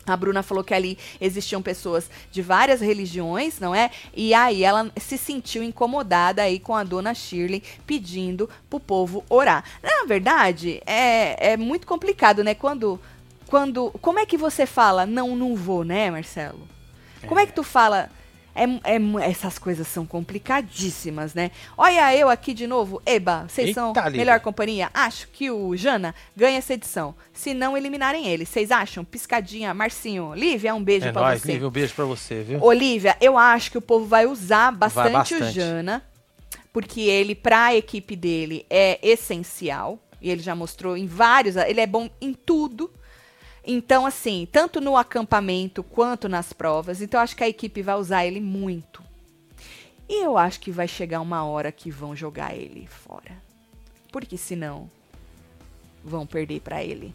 A Bruna falou que ali existiam pessoas de várias religiões, não é? E aí ela se sentiu incomodada aí com a dona Shirley pedindo pro povo orar. Na verdade, é, é muito complicado, né? Quando, quando. Como é que você fala não, não vou, né, Marcelo? Como é que tu fala? É, é essas coisas são complicadíssimas, né? Olha eu aqui de novo. Eba, vocês são Lívia. melhor companhia? Acho que o Jana ganha essa edição. Se não eliminarem ele. Vocês acham? Piscadinha, Marcinho. Lívia, um beijo É pra nóis, você. Lívia, um beijo pra você, viu? Olivia, eu acho que o povo vai usar bastante, o bastante. Jana, porque ele, pra equipe dele, é essencial. E ele já mostrou em vários. Ele é bom em tudo. Então, assim, tanto no acampamento quanto nas provas. Então, acho que a equipe vai usar ele muito. E eu acho que vai chegar uma hora que vão jogar ele fora. Porque senão vão perder pra ele.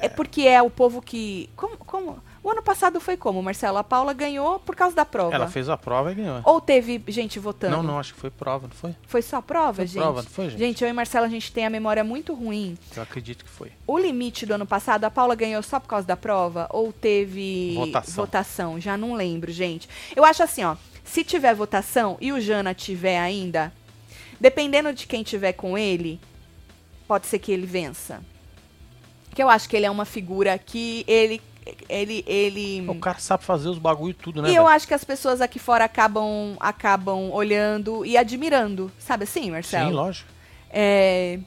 É. porque é o povo que. Como, como? O ano passado foi como, Marcelo? A Paula ganhou por causa da prova. Ela fez a prova e ganhou. Ou teve gente votando? Não, não, acho que foi prova, não foi? Foi só prova, Foi gente? prova, não foi, gente? Gente, eu e Marcelo, a gente tem a memória muito ruim. Eu acredito que foi. O limite do ano passado, a Paula ganhou só por causa da prova? Ou teve Votação. votação? Já não lembro, gente. Eu acho assim, ó. Se tiver votação e o Jana tiver ainda, dependendo de quem tiver com ele, pode ser que ele vença. Que eu acho que ele é uma figura que ele. Ele. ele O cara sabe fazer os bagulho tudo, né? e eu velho? acho que as pessoas aqui fora acabam, acabam olhando e admirando. Sabe assim, Marcelo? Sim, lógico. É,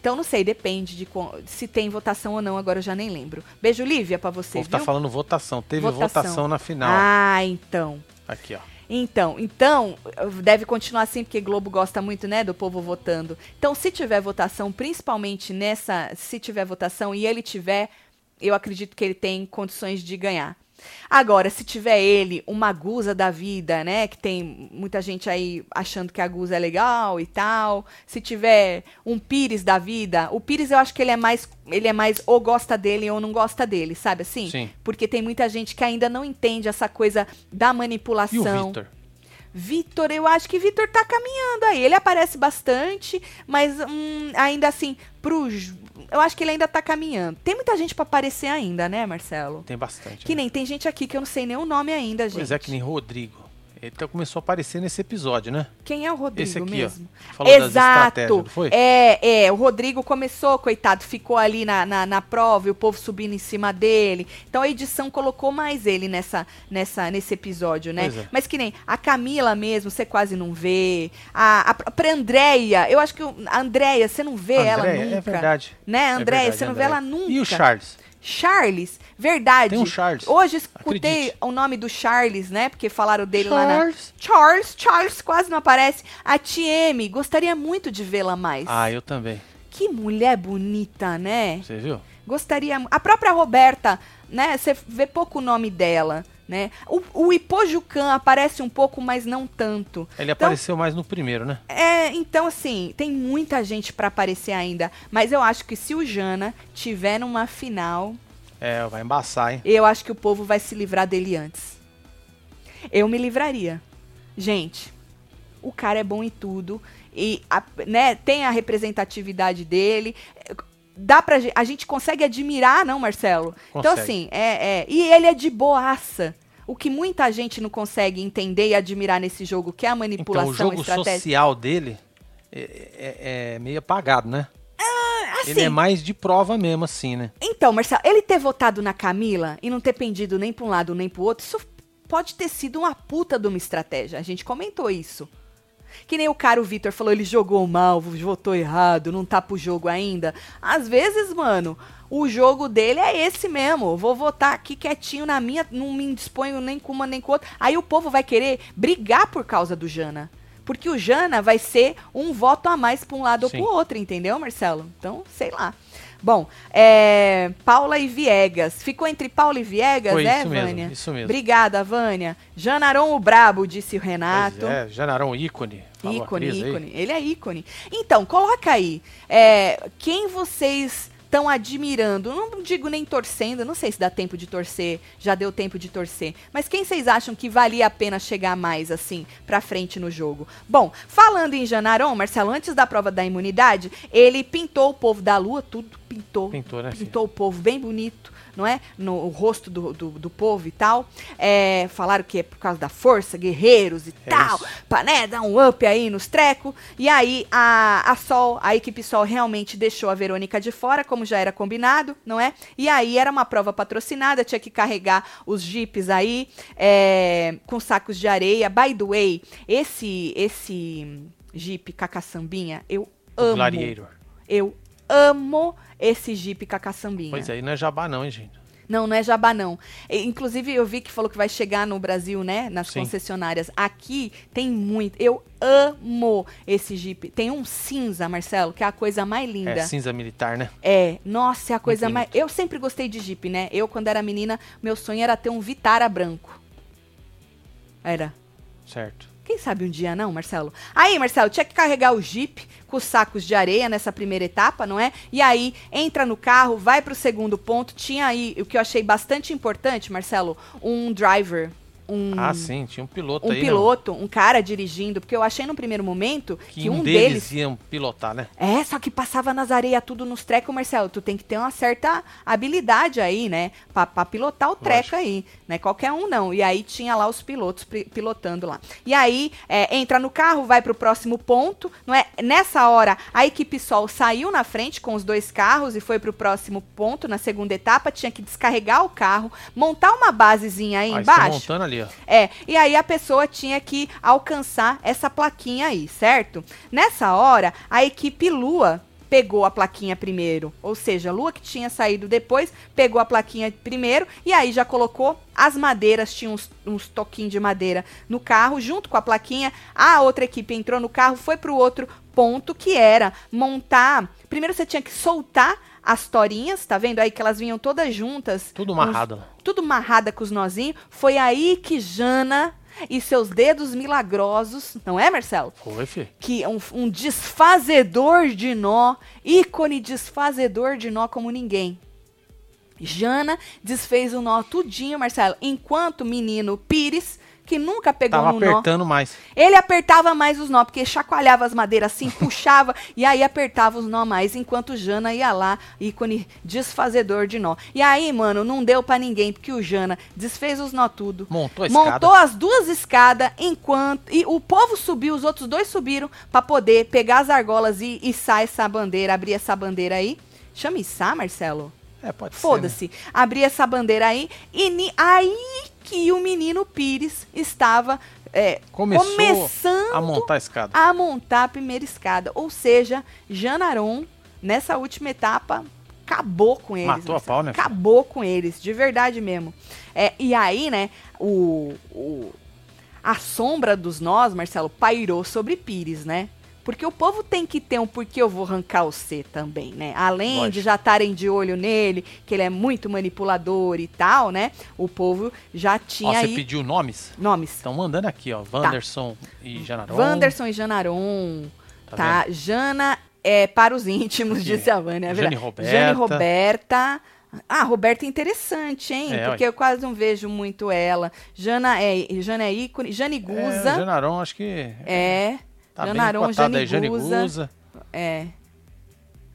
Então, não sei, depende de se tem votação ou não, agora eu já nem lembro. Beijo, Lívia, pra O você, povo tá viu? falando votação. Teve Votação. votação, na final. Ah, então. Aqui, ó. Então, então, deve continuar assim, porque Globo gosta muito, né, do povo votando. Então, se tiver votação, principalmente nessa, se tiver votação e ele tiver, eu acredito que ele tem condições de ganhar. Agora, se tiver ele, uma Gusa da vida, né, que tem muita gente aí achando que a Gusa é legal e tal. Se tiver um Pires da vida, o Pires eu acho que ele é mais, ele é mais ou gosta dele ou não gosta dele, sabe assim? Sim. Porque tem muita gente que ainda não entende essa coisa da E o manipulação. Vitor? Vitor, eu acho que Vitor tá caminhando aí. Ele aparece bastante, mas hum, ainda assim, pro. Eu acho que ele ainda tá caminhando. Tem muita gente pra aparecer ainda, né, Marcelo? Tem bastante. Que né? nem tem gente aqui que eu não sei nem o nome ainda, gente. Pois é, que nem Rodrigo. Ele até começou a aparecer nesse episódio, né? Quem é o Rodrigo Esse aqui, mesmo? ó. Falou Exato. foi? É, é. O Rodrigo começou, coitado, ficou ali na, na, na prova e o povo subindo em cima dele. Então a edição colocou mais ele nessa, nessa, nesse episódio, né? É. Mas que nem a Camila mesmo, você quase não vê. A, a própria Andréia, eu acho que a Andréia, você não vê ela Andréia, nunca. É verdade. Né, É Andréia, verdade, você não vê Andréia. ela nunca. E o Charles? Charles, verdade. Tem um Charles. Hoje escutei Acredite. o nome do Charles, né? Porque falaram dele lá na. Charles. Charles, Charles quase não aparece. A TM, gostaria muito de vê-la mais. Ah, eu também. Que mulher bonita, né? Você viu? Gostaria. A própria Roberta, né? Você vê pouco o nome dela, né? O, o Ipojucan aparece um pouco, mas não tanto. Ele Então- apareceu mais no primeiro, né? É, então assim, tem muita gente pra aparecer ainda, mas eu acho que se o Jana tiver numa final, É, vai embaçar, hein? eu acho que o povo vai se livrar dele antes. Eu me livraria. Gente, o cara é bom em tudo e a- né, tem a representatividade dele. Dá pra a gente consegue admirar, não, Marcelo? Então Consegue. assim, é, é, e ele é de boaça. O que muita gente não consegue entender e admirar nesse jogo, que é a Então, manipulação o jogo social dele é, é- é meio apagado, né? Assim, Ele é mais de prova mesmo, assim, né? Então, Marcelo, ele ter votado na Camila e não ter pendido nem pra um lado nem pro outro, isso pode ter sido uma puta de uma estratégia. A gente comentou isso. Que nem o cara, o Vitor, falou, ele jogou mal, votou errado, não tá pro jogo ainda. Às vezes, mano, o jogo dele é esse mesmo. Vou votar aqui quietinho na minha, não me disponho nem com uma nem com outra. Aí o povo vai querer brigar por causa do Jana. Porque o Jana vai ser um voto a mais pra um lado Sim. ou pro outro, entendeu, Marcelo? Então, sei lá. Bom, é, Paula e Viegas. Ficou entre Paula e Viegas, Foi é, isso mesmo, Vânia? isso mesmo. Obrigada, Vânia. Janaron o Brabo, disse o Renato. Pois é, Janarão ícone. Falou Ícone, Cris aí. ícone. Ele é ícone. Então, coloca aí. é, quem vocês estão admirando? Não digo nem torcendo, não sei se dá tempo de torcer, já deu tempo de torcer. Mas quem vocês acham que valia a pena chegar mais, assim, pra frente no jogo? Bom, falando em Janaron, Marcelo, antes da prova da imunidade, ele pintou o povo da lua, tudo pintou. Pintou, né? Pintou o povo bem bonito, não é? No rosto do, do, do povo e tal. É, falaram que é por causa da força, guerreiros e É tal. Pra, né, dar um up aí nos trecos. E aí a, a Sol, a equipe Sol realmente deixou a Verônica de fora, como já era combinado, não é? E aí era uma prova patrocinada, tinha que carregar os jipes aí é, com sacos de areia. By the way, esse, esse jeep cacaçambinha, eu amo. Gladiator. Eu amo esse Jeep com a caçambinha. Pois aí não é jabá não, hein, gente? Não, não é jabá, não. Inclusive, eu vi que falou que vai chegar no Brasil, né? Nas Sim. concessionárias. Aqui tem muito. Eu amo esse Jeep. Tem um cinza, Marcelo, que é a coisa mais linda. É cinza militar, né? É, nossa, é a coisa mais. Eu sempre gostei de Jeep, né? Eu, quando era menina, meu sonho era ter um Vitara branco. Era. Certo. Quem sabe um dia não, Marcelo? Aí, Marcelo, tinha que carregar o Jeep com os sacos de areia nessa primeira etapa, não é? E aí, entra no carro, vai pro segundo ponto. Tinha aí, o que eu achei bastante importante, Marcelo, um driver. Um, Ah, sim, tinha um piloto um aí. né? piloto, um cara dirigindo, porque eu achei no primeiro momento que, Que um, um deles deles ia pilotar, né? é, só que passava nas areias tudo nos trecos, Marcelo. Tu tem que ter uma certa habilidade aí, né? Pra, pra pilotar o treco aí, né? Qualquer um não. E aí tinha lá os pilotos pilotando lá. E aí, é, entra no carro, vai pro próximo ponto, não é? Nessa hora, a equipe Sol saiu na frente com os dois carros e foi pro próximo ponto, na segunda etapa. Tinha que descarregar o carro, montar uma basezinha aí Ah, embaixo. montando ali, É, e aí a pessoa tinha que alcançar essa plaquinha aí, certo? Nessa hora, a equipe Lua pegou a plaquinha primeiro, ou seja, a Lua que tinha saído depois, pegou a plaquinha primeiro e aí já colocou as madeiras, tinha uns, uns toquinhos de madeira no carro, junto com a plaquinha, a outra equipe entrou no carro, foi pro outro ponto que era montar, primeiro você tinha que soltar as torinhas, tá vendo aí que elas vinham todas juntas, Tudo lá. tudo amarrada com os nozinhos. Foi aí que Jana e seus dedos milagrosos, não é, Marcelo? Foi, filho. Que um, um desfazedor de nó, ícone desfazedor de nó como ninguém. Jana desfez o nó tudinho, Marcelo, enquanto o menino Pires, que nunca pegou Tava no nó, apertando mais. ele apertava mais os nó, porque chacoalhava as madeiras assim, puxava, e aí apertava os nó mais, enquanto o Jana ia lá, ícone desfazedor de nó. E aí, mano, não deu pra ninguém, porque o Jana desfez os nó tudo. Montou a escada. Montou as duas escadas enquanto. E o povo subiu, os outros dois subiram pra poder pegar as argolas e içar essa bandeira, abrir essa bandeira aí. Chama içar, Marcelo? É, pode ser. Foda-se. Abri essa bandeira aí e ni- aí que o menino Pires estava é, Começou começando A montar a escada. a montar a primeira escada. Ou seja, Janaron, nessa última etapa, acabou com eles. Matou a pau, né? Acabou com eles, de verdade mesmo. É, e aí, né, o, o- a sombra dos nós, Marcelo, pairou sobre Pires, né? Porque o povo tem que ter um porquê eu vou arrancar o C também, né? Além de Lógico. já estarem de olho nele, que ele é muito manipulador e tal, né? O povo já Ó, tinha você aí pediu nomes? nomes. Estão mandando aqui, ó. Wanderson e Janaron. Wanderson e Janaron, Tá tá? Jana é para os íntimos, disse a Vânia. É Jane verdade. Roberta. Jane Roberta. Ah, Roberta é interessante, hein? É, Porque ué. eu quase não vejo muito ela. Jana é, Jana é ícone. Jane É, Guza. Janaron, acho que É. tá Janaron, bem. Jane Guza. Guza. É.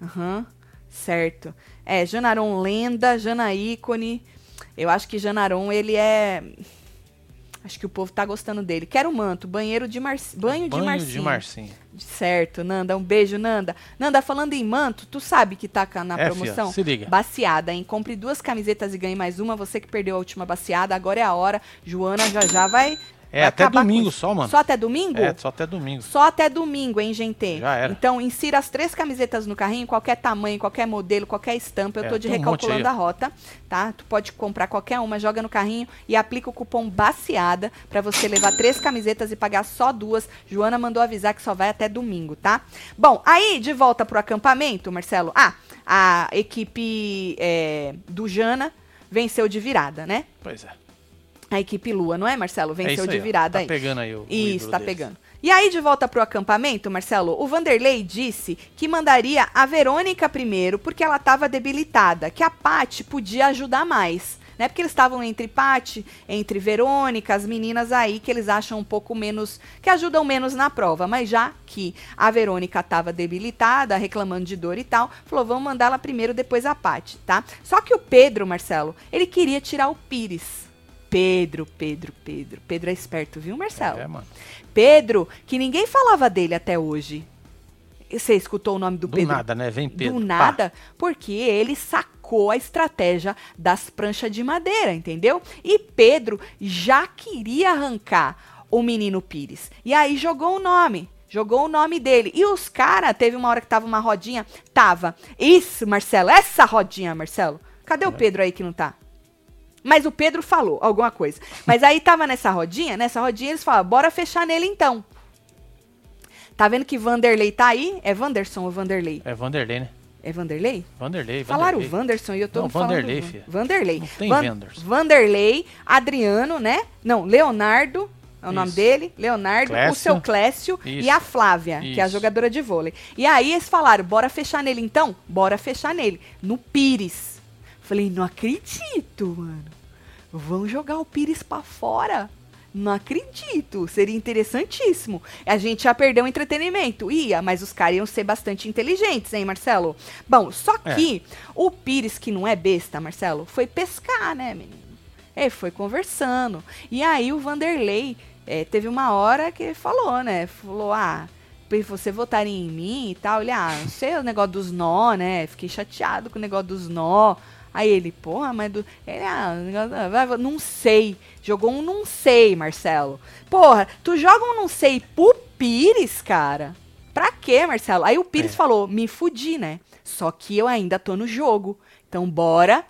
Aham. Certo. É, Janaron lenda, Jana ícone. Eu acho que Janaron, ele é. Acho que o povo tá gostando dele. Quero manto, banheiro de mar... banho, de Banho Marcinho. de Marcinho. Certo, Nanda. Um beijo, Nanda. Nanda, falando em manto, tu sabe que tá na É, promoção? fia, se liga. Baciada, hein? Compre duas camisetas e ganhe mais uma. Você que perdeu a última baciada, agora é a hora. Joana já já vai. É vai até domingo só, mano. Só até domingo? É, só até domingo. Só até domingo, hein, gente? Já era. Então, insira as três camisetas no carrinho, qualquer tamanho, qualquer modelo, qualquer estampa. Eu É, tô de um recalculando aí, a rota, tá? Tu pode comprar qualquer uma, joga no carrinho e aplica o cupom BACEADA pra você levar três camisetas e pagar só duas. Joana mandou avisar que só vai até domingo, tá? Bom, aí de volta pro acampamento, Marcelo. Ah, a equipe é, do Jana venceu de virada, né? Pois é. A equipe Lua, não é, Marcelo? é Venceu isso de aí, ó. virada tá aí. pegando aí o Isso, tá pegando. E aí, de volta pro acampamento, Marcelo, o Vanderlei disse que mandaria a Verônica primeiro, porque ela estava debilitada, que a Paty podia ajudar mais. Né? Porque eles estavam entre Paty, entre Verônica, as meninas aí que eles acham um pouco menos, que ajudam menos na prova. Mas já que a Verônica estava debilitada, reclamando de dor e tal, falou, vamos mandar ela primeiro, depois a Paty, tá? Só que o Pedro, Marcelo, ele queria tirar o Pires. Pedro, Pedro, Pedro. Pedro é esperto, viu, Marcelo? É, mano. Pedro, que ninguém falava dele até hoje. Você escutou o nome do, Do Pedro? nada, né? Vem Pedro. Do pá. nada, porque ele sacou a estratégia das pranchas de madeira, entendeu? E Pedro já queria arrancar o menino Pires. E aí jogou o nome. Jogou o nome dele. E os caras, teve uma hora que tava uma rodinha. Tava. Isso, Marcelo, essa rodinha, Marcelo. Cadê o Pedro aí que não tá? Mas o Pedro falou alguma coisa. Mas aí tava nessa rodinha, nessa rodinha eles falaram, bora fechar nele então. Tá vendo que Vanderlei tá aí? É Vanderson ou Vanderlei? É Vanderlei, né? É Vanderlei? Vanderlei, Falaram Vanderlei. Wanderson e eu tô Não, falando... Vanderlei, Van- filha. Vanderlei. Não tem Van- Wanderson. Vanderlei, Adriano, né? Não, Leonardo, é o nome Isso. dele. Leonardo, o Clécio. seu Clécio e Isso. a Flávia, que é a Isso. jogadora de vôlei. E aí eles falaram, bora fechar nele então? Bora fechar nele. No Pires. Falei, não acredito, mano. Vão jogar o Pires pra fora. Não acredito. Seria interessantíssimo. A gente já perdeu o entretenimento. Ia, mas os caras iam ser bastante inteligentes, hein, Marcelo? Bom, só É. que o Pires, que não é besta, Marcelo, foi pescar, né, menino? Ele foi conversando. E aí o Vanderlei eh, teve uma hora que falou, né? Falou, ah, você votaria em mim e tal. Ele, ah, não sei o negócio dos nó, né? Fiquei chateado com o negócio dos nó. Aí ele, porra, mas do. Ele, ah, não sei. Jogou um não sei, Marcelo. Porra, tu joga um não sei pro Pires, cara? Pra quê, Marcelo? Aí o Pires É. falou, me fudi, né? Só que eu ainda tô no jogo. Então bora,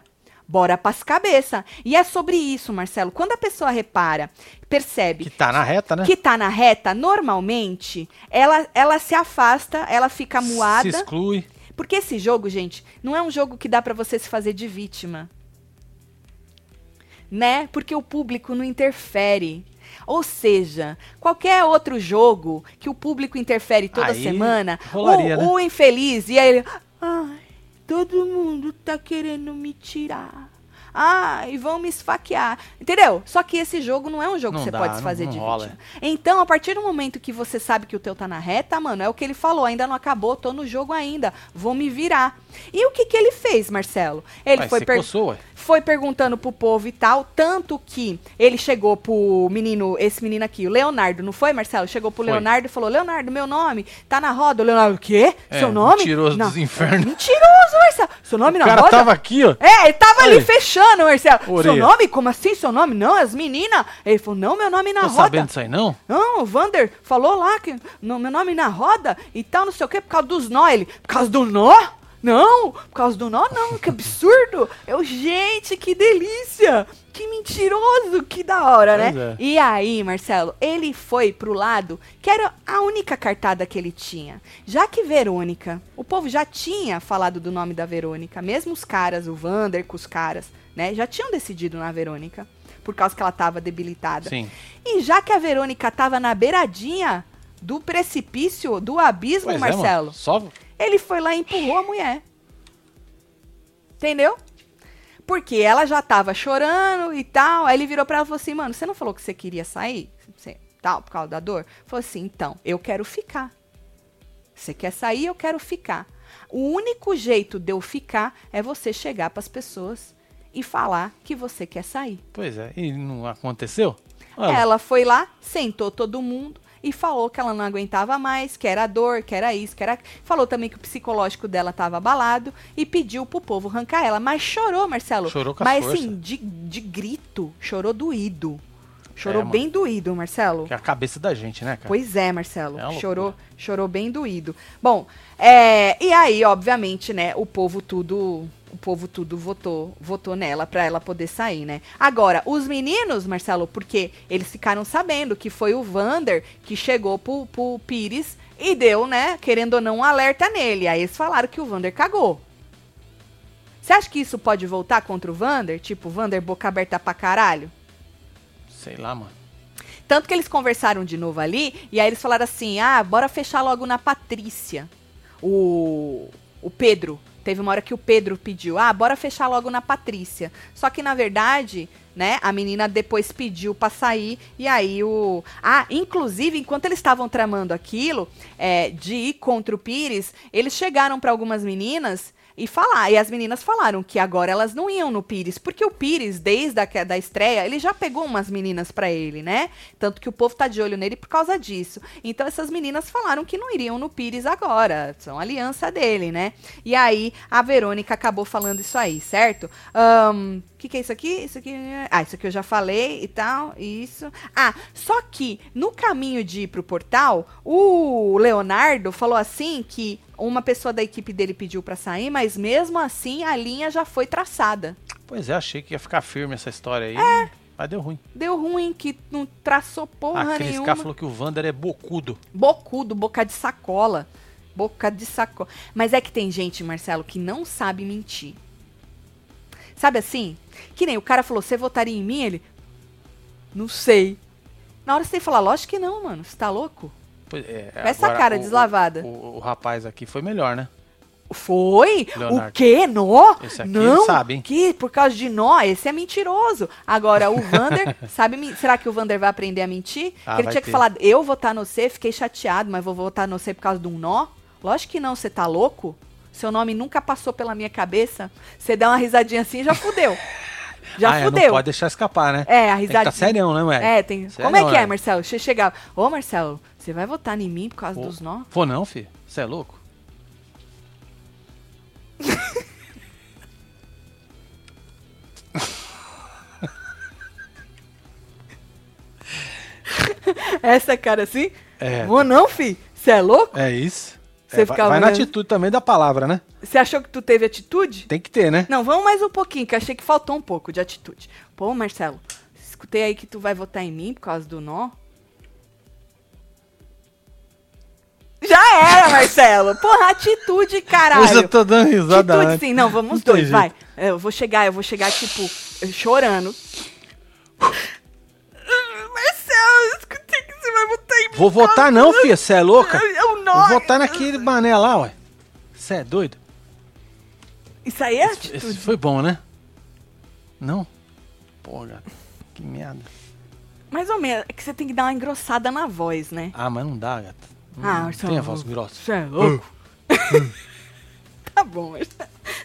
bora pras cabeça. E é sobre isso, Marcelo. Quando a pessoa repara, percebe Que tá na reta, né? que tá na reta, normalmente, ela, ela se afasta, ela fica Se muada. exclui. Porque esse jogo, gente, não é um jogo que dá pra você se fazer de vítima. Né? Porque o público não interfere. Ou seja, qualquer outro jogo que o público interfere toda Aí semana, rolaria, o, né? o infeliz, e aí ele. Ai, todo mundo tá querendo me tirar. Ai, vão me esfaquear. Entendeu? Só que esse jogo não é um jogo Não que você dá, pode se não- fazer não de rola. vítima. Então, a partir do momento que você sabe que o teu tá na reta, mano, é o que ele falou, ainda não acabou, tô no jogo ainda, vou me virar. E o que que ele fez, Marcelo? Ele foi, per- coçou. Foi perguntando pro povo e tal, tanto que ele chegou pro menino, esse menino aqui, o Leonardo, não foi, Marcelo? Chegou pro Foi. Leonardo e falou, Leonardo, meu nome tá na roda. O Leonardo, o quê? É, Seu nome? mentiroso Não. dos infernos. Mentiroso, Marcelo. Seu nome O na cara roda? tava aqui, ó. É, ele tava ali fechando, Marcelo. Seu nome? Como assim seu nome? Não, as meninas. Ele falou, não, meu nome na Tô roda. sabendo disso aí, não? Não, o Vander falou lá que no, meu nome na roda e tal, não sei o quê, por causa dos nó. Ele, por causa do nó? Não, por causa do nó, não, que absurdo. Eu, gente, que delícia. Que mentiroso, que da hora, Pois né? é. E aí, Marcelo, ele foi pro lado que era a única cartada que ele tinha. Já que Verônica, o povo já tinha falado do nome da Verônica, mesmo os caras, o Vander com os caras, né? Já tinham decidido na Verônica, por causa que ela tava debilitada. Sim. E já que a Verônica tava na beiradinha do precipício, do abismo, Pois é, Marcelo, mano. Só ele foi lá e empurrou a mulher. Entendeu? Porque ela já tava chorando e tal. Aí ele virou pra ela e falou assim: Mano, você não falou que você queria sair? Você, tal, por causa da dor? Falou assim: Então, eu quero ficar. Você quer sair? Eu quero ficar. O único jeito de eu ficar é você chegar pras pessoas e falar que você quer sair. Pois é, e não aconteceu? Olha, Ela foi lá, sentou todo mundo e falou que ela não aguentava mais, que era dor, que era isso, que era. Falou também que o psicológico dela estava abalado e pediu pro povo arrancar ela. Mas chorou, Marcelo. Chorou com a Mas força. assim, de, de grito. Chorou doído. Chorou É, bem doído, Marcelo. que é a cabeça da gente, né, cara? Pois é, Marcelo. É chorou, chorou bem doído. Bom, é, e aí, obviamente, né, o povo tudo, o povo tudo votou, votou nela pra ela poder sair, né? Agora, os meninos, Marcelo, porque eles ficaram sabendo que foi o Vander que chegou pro, pro Pires e deu, né, querendo ou não, um alerta nele. Aí eles falaram que o Vander cagou. Você acha que isso pode voltar contra o Vander? Tipo, Vander boca aberta pra caralho? Sei lá, mano. Tanto que eles conversaram de novo ali, e aí eles falaram assim: ah, bora fechar logo na Patrícia. O, o Pedro. Teve uma hora que o Pedro pediu: ah, bora fechar logo na Patrícia. Só que, na verdade, né, a menina depois pediu pra sair, e aí o. Ah, inclusive, enquanto eles estavam tramando aquilo, é, de ir contra o Pires, eles chegaram pra algumas meninas e falar. E as meninas falaram que agora elas não iam no Pires, porque o Pires, desde a da estreia, ele já pegou umas meninas pra ele, né? Tanto que o povo tá de olho nele por causa disso. Então essas meninas falaram que não iriam no Pires agora, são aliança dele, né? E aí a Verônica acabou falando isso aí, certo? O que, que é isso aqui? Isso aqui. Ah, isso aqui eu já falei e tal. Isso. Ah, só que no caminho de ir pro portal, o Leonardo falou assim que uma pessoa da equipe dele pediu pra sair, mas mesmo assim a linha já foi traçada. Pois é, achei que ia ficar firme essa história aí. É. Mas deu ruim. Deu ruim que não traçou porra a Cris nenhuma. K falou que o Vander é bocudo. Bocudo, boca de sacola. Boca de sacola. Mas é que tem gente, Marcelo, que não sabe mentir. Sabe assim? Que nem o cara falou, você votaria em mim? Ele, não sei. Na hora você tem que falar, lógico que não, mano. Você tá louco? É, Essa agora cara o- deslavada. O, o- o rapaz aqui foi melhor, né? Foi? Leonardo. O quê? Nó? Esse aqui não. sabe, hein? Que? Por causa de nó? Esse é mentiroso. Agora, o Vander, sabe? Será que o Vander vai aprender a mentir? Ah, que ele tinha que ter. falar, eu votar no C, fiquei chateado, mas vou votar no C por causa de um nó? Lógico que não, você tá louco? Seu nome nunca passou pela minha cabeça. Você dá uma risadinha assim, já fudeu. Já ah, é, fudeu. não pode deixar escapar, né? É, a Tem que risadinha. tá serião, né, moleque? É, tem. Como é que é? Marcelo? Você chegava. Ô, Marcelo, você vai votar em mim por causa Pô, dos nó? Vou não, filho. Você é louco? Essa cara assim? É. Vou não, fi? Você é louco? É isso. Você É, vai ficava vai na atitude também da palavra, né? Você achou que tu teve atitude? Tem que ter, né? Não, vamos mais um pouquinho, que eu achei que faltou um pouco de atitude. Pô, Marcelo, escutei aí que tu vai votar em mim por causa do nó. Já era, Marcelo. Porra, atitude, caralho. Eu já tô dando risada. atitude sim, não, vamos Não dois, vai. Eu vou chegar, eu vou chegar, tipo, chorando. Marcelo, eu escutei que você vai votar em mim. Vou votar não, filha. Você é louca? do- É o nó. Vou votar naquele mané lá, ué. Você é doido? Isso aí é Esse atitude. foi bom, né? Não? Gato. Que merda. Mais ou menos, é que você tem que dar uma engrossada na voz, né? Ah, mas não dá, gato. Ah, Marcelo, tem a voz grossa. Você é louco? tá bom, mas-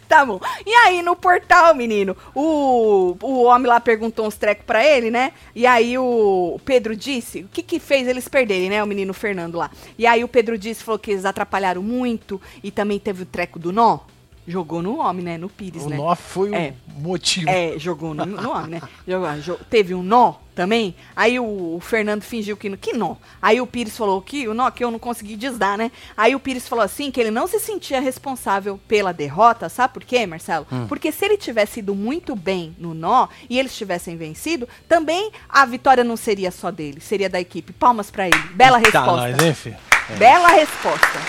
tá bom. E aí, no portal, menino, o, o homem lá perguntou uns trecos pra ele, né? E aí o Pedro disse, o que que fez eles perderem, né? O menino Fernando lá. E aí o Pedro disse, falou que eles atrapalharam muito e também teve o treco do nó. Jogou no homem, né? No Pires, O né? nó foi É. o motivo. É, jogou no, no homem, né? Jogou, jo- teve um nó também. Aí o, o Fernando fingiu que, que nó. Aí o Pires falou que o nó que eu não consegui desdar, né? Aí o Pires falou assim que ele não se sentia responsável pela derrota, sabe por quê, Marcelo? Hum. Porque se ele tivesse ido muito bem no nó e eles tivessem vencido, também a vitória não seria só dele, seria da equipe. Palmas pra ele. Bela Tá resposta. nós, hein, filho? Bela resposta.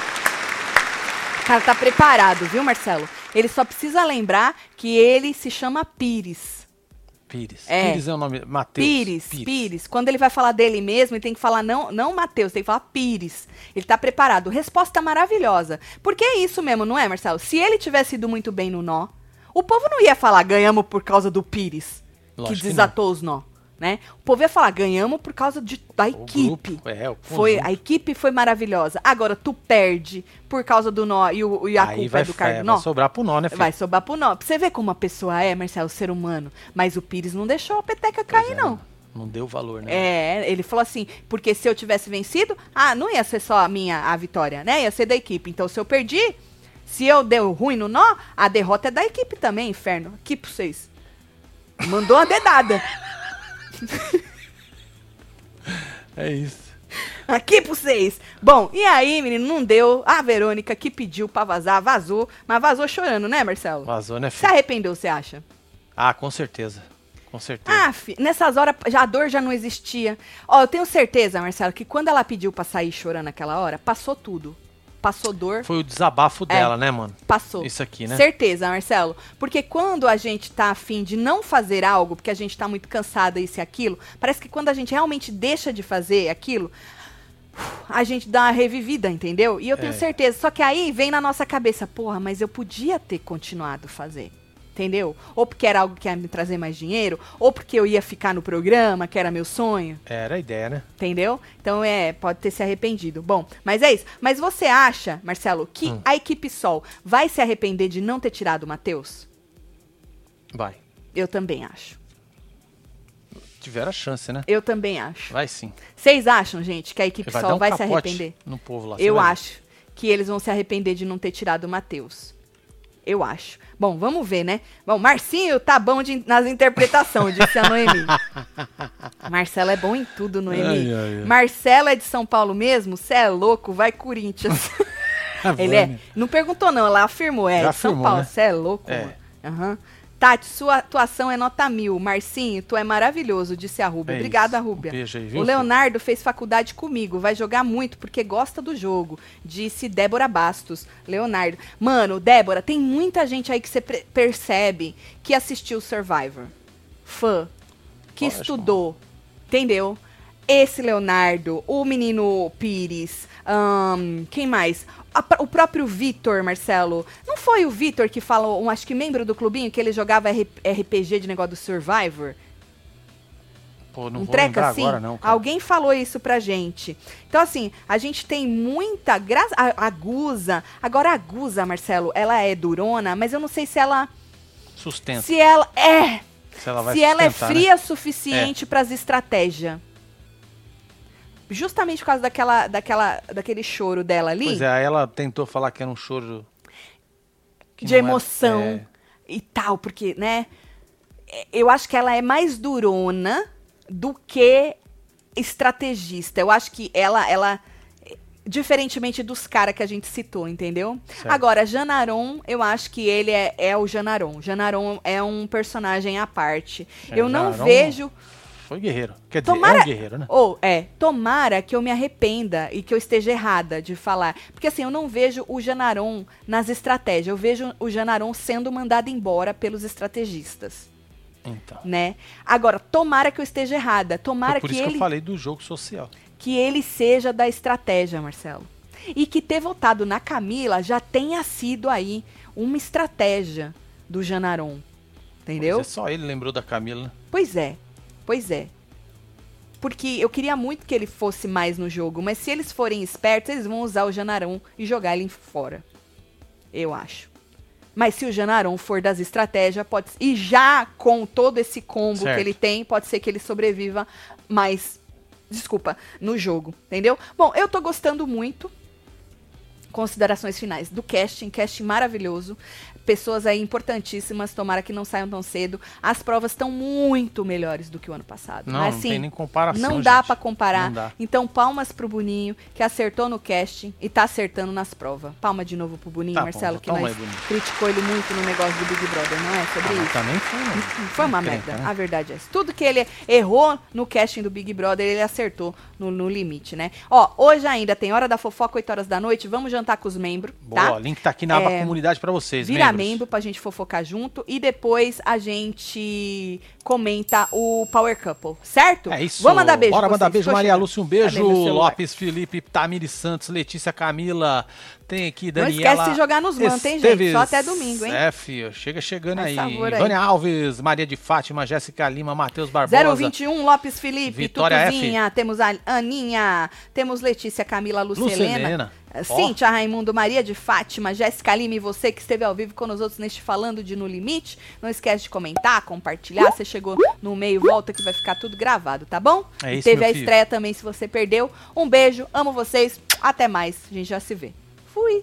O cara tá preparado, viu, Marcelo? Ele só precisa lembrar que ele se chama Pires. Pires. É. Pires é o nome. Matheus. Pires, Pires, Quando ele vai falar dele mesmo, ele tem que falar não, não Matheus, tem que falar Pires. Ele tá preparado. Resposta maravilhosa. Porque é isso mesmo, não é, Marcelo? Se ele tivesse ido muito bem no nó, o povo não ia falar ganhamos por causa do Pires, Lógico que que desatou os nó, né? O povo ia falar ganhamos por causa de, da equipe. grupo, é, Foi, a equipe foi maravilhosa. Agora, tu perde por causa do nó e, o, e a Aí culpa vai, é do cara é, vai sobrar pro nó, né, filho? Vai sobrar pro nó. Pra você ver como a pessoa é, Marcelo, ser humano. Mas o Pires não deixou a peteca Pois cair, é, não. Não deu valor, né? É, ele falou assim, porque se eu tivesse vencido, ah, não ia ser só a minha a vitória, né? Ia ser da equipe. Então, se eu perdi, se eu deu ruim no nó, a derrota é da equipe também, inferno. Aqui pra vocês. Mandou uma dedada. É isso. Aqui pra vocês. Bom, e aí, menino, não deu. A Verônica que pediu pra vazar, vazou. Mas vazou chorando, né, Marcelo? Vazou, né, Se filho? arrependeu, você acha? Ah, com certeza. Com certeza. Ah, fi, nessas horas já a dor já não existia. Ó, eu tenho certeza, Marcelo, que quando ela pediu pra sair chorando naquela hora, passou tudo. Passou dor, Foi o desabafo dela, né, mano? passou. Isso aqui, né? Certeza, Marcelo. Porque quando a gente tá afim de não fazer algo, porque a gente tá muito cansada, isso e aquilo, parece que quando a gente realmente deixa de fazer aquilo, a gente dá uma revivida, entendeu? E eu tenho É. certeza. Só que aí vem na nossa cabeça, porra, mas eu podia ter continuado a fazer. Entendeu? Ou porque era algo que ia me trazer mais dinheiro, ou porque eu ia ficar no programa, que era meu sonho. Era a ideia, né? Entendeu? Então é, pode ter se arrependido. Bom, mas é isso. Mas você acha, Marcelo, que Hum. a equipe Sol vai se arrepender de não ter tirado o Matheus? Vai. Eu também acho. Tiveram a chance, né? Eu também acho. Vai sim. Vocês acham, gente, que a equipe Vai Sol um vai se arrepender? no povo lá. Eu acho que eles vão se arrepender de não ter tirado o Matheus. Eu acho. Bom, vamos ver, né? Bom, Marcinho tá bom de- nas interpretações, disse a Noemi. Marcelo é bom em tudo, Noemi. Ai, ai, ai. Marcelo é de São Paulo mesmo? Cê é louco, vai Corinthians. Ele é. Não perguntou, não, ela afirmou. É, Já de São afirmou, Paulo. né? Você é louco, É. mano. Aham. Tati, sua atuação é nota mil. Marcinho, tu é maravilhoso, disse a Rúbia. É Obrigada. Rúbia. Um beijo aí, viu, o Leonardo fez faculdade comigo, vai jogar muito porque gosta do jogo, disse Débora Bastos. Leonardo. Mano, Débora, tem muita gente aí que você percebe que assistiu Survivor. Fã. Que Lógico. estudou. Entendeu? Esse Leonardo, o menino Pires, ahn, quem mais? O próprio Vitor, Marcelo. Não foi o Vitor que falou, um, acho que membro do clubinho, que ele jogava RPG de negócio do Survivor? Pô, não um vou treca assim? agora, não. cara. Alguém falou isso pra gente. Então, assim, a gente tem muita. Graça, a, a Guza. Agora, a Guza, Marcelo, ela é durona, mas eu não sei se ela. Sustenta. Se ela. É! Se ela se ela é sustentar, né? fria o suficiente pras estratégias. Justamente por causa daquela, daquela, daquele choro dela ali. Pois é, ela tentou falar que era um choro... que de emoção é, e tal, porque, né? Eu acho que ela é mais durona do que estrategista. Eu acho que ela, ela diferentemente dos caras que a gente citou, entendeu? Certo. Agora, Janaron, eu acho que ele é, é o Janaron. Janaron é um personagem à parte. É, eu não Janaron vejo Foi guerreiro. Quer dizer, Tomara- é um guerreiro, né? ou, é, tomara que eu me arrependa e que eu esteja errada de falar. Porque assim, eu não vejo o Janaron nas estratégias. Eu vejo o Janaron sendo mandado embora pelos estrategistas, Então. né? Agora, tomara que eu esteja errada. Tomara Foi por que isso que ele, eu falei do jogo social. que ele seja da estratégia, Marcelo. E que ter votado na Camila já tenha sido aí uma estratégia do Janaron. Entendeu? Pois é, só ele lembrou da Camila, né? Pois é, pois é. Porque eu queria muito que ele fosse mais no jogo, mas se eles forem espertos, eles vão usar o Janarão e jogar ele fora. Eu acho. Mas se o Janarão for das estratégias, pode e já com todo esse combo Certo. que ele tem, pode ser que ele sobreviva mais, desculpa, no jogo, entendeu? Bom, eu tô gostando muito. considerações finais do casting, casting maravilhoso. Pessoas aí importantíssimas, tomara que não saiam tão cedo. As provas estão muito melhores do que o ano passado. Não, Mas, não assim, tem nem comparação. não dá pra comparar. Não. Então, palmas pro Boninho, que acertou no casting e tá acertando nas provas. Palma de novo pro Boninho, Tá bom, Marcelo, que toma nós aí, criticou ele muito no negócio do Big Brother, não é? Sobre Ah, isso. também foi, né? Foi uma merda, né? a verdade é essa. Tudo que ele errou no casting do Big Brother, ele acertou no, no limite, né? Ó, hoje ainda tem Hora da Fofoca, 8 horas da noite. Vamos jantar com os membros, Boa, tá? link tá aqui na aba É, comunidade pra vocês, Vira membros. membro pra gente fofocar junto e depois a gente comenta o Power Couple, certo? É isso. Vamos mandar beijo. Bora mandar beijo, Tô Maria. Lúcia, um beijo. Lopes, Felipe, Tamires Santos, Letícia Camila. Tem aqui Não Daniela. esquece de jogar nos manta, hein, gente? Só até domingo, hein? É, filho. Chega chegando Faz aí. Vânia Alves, Maria de Fátima, Jéssica Lima, Matheus Barbosa. 021 Lopes Felipe, Vitória Tutuzinha, temos a Aninha, temos Letícia Camila Lucelena. Lucelena. Cíntia Raimundo, Maria de Fátima, Jéssica Lima e você que esteve ao vivo com nós outros neste Falando de No Limite. Não esquece de comentar, compartilhar. Você chegou no meio, volta que vai ficar tudo gravado, tá bom? É E isso, Teve a filho. estreia também se você perdeu. Um beijo, amo vocês. Até mais. A gente já se vê. Fui.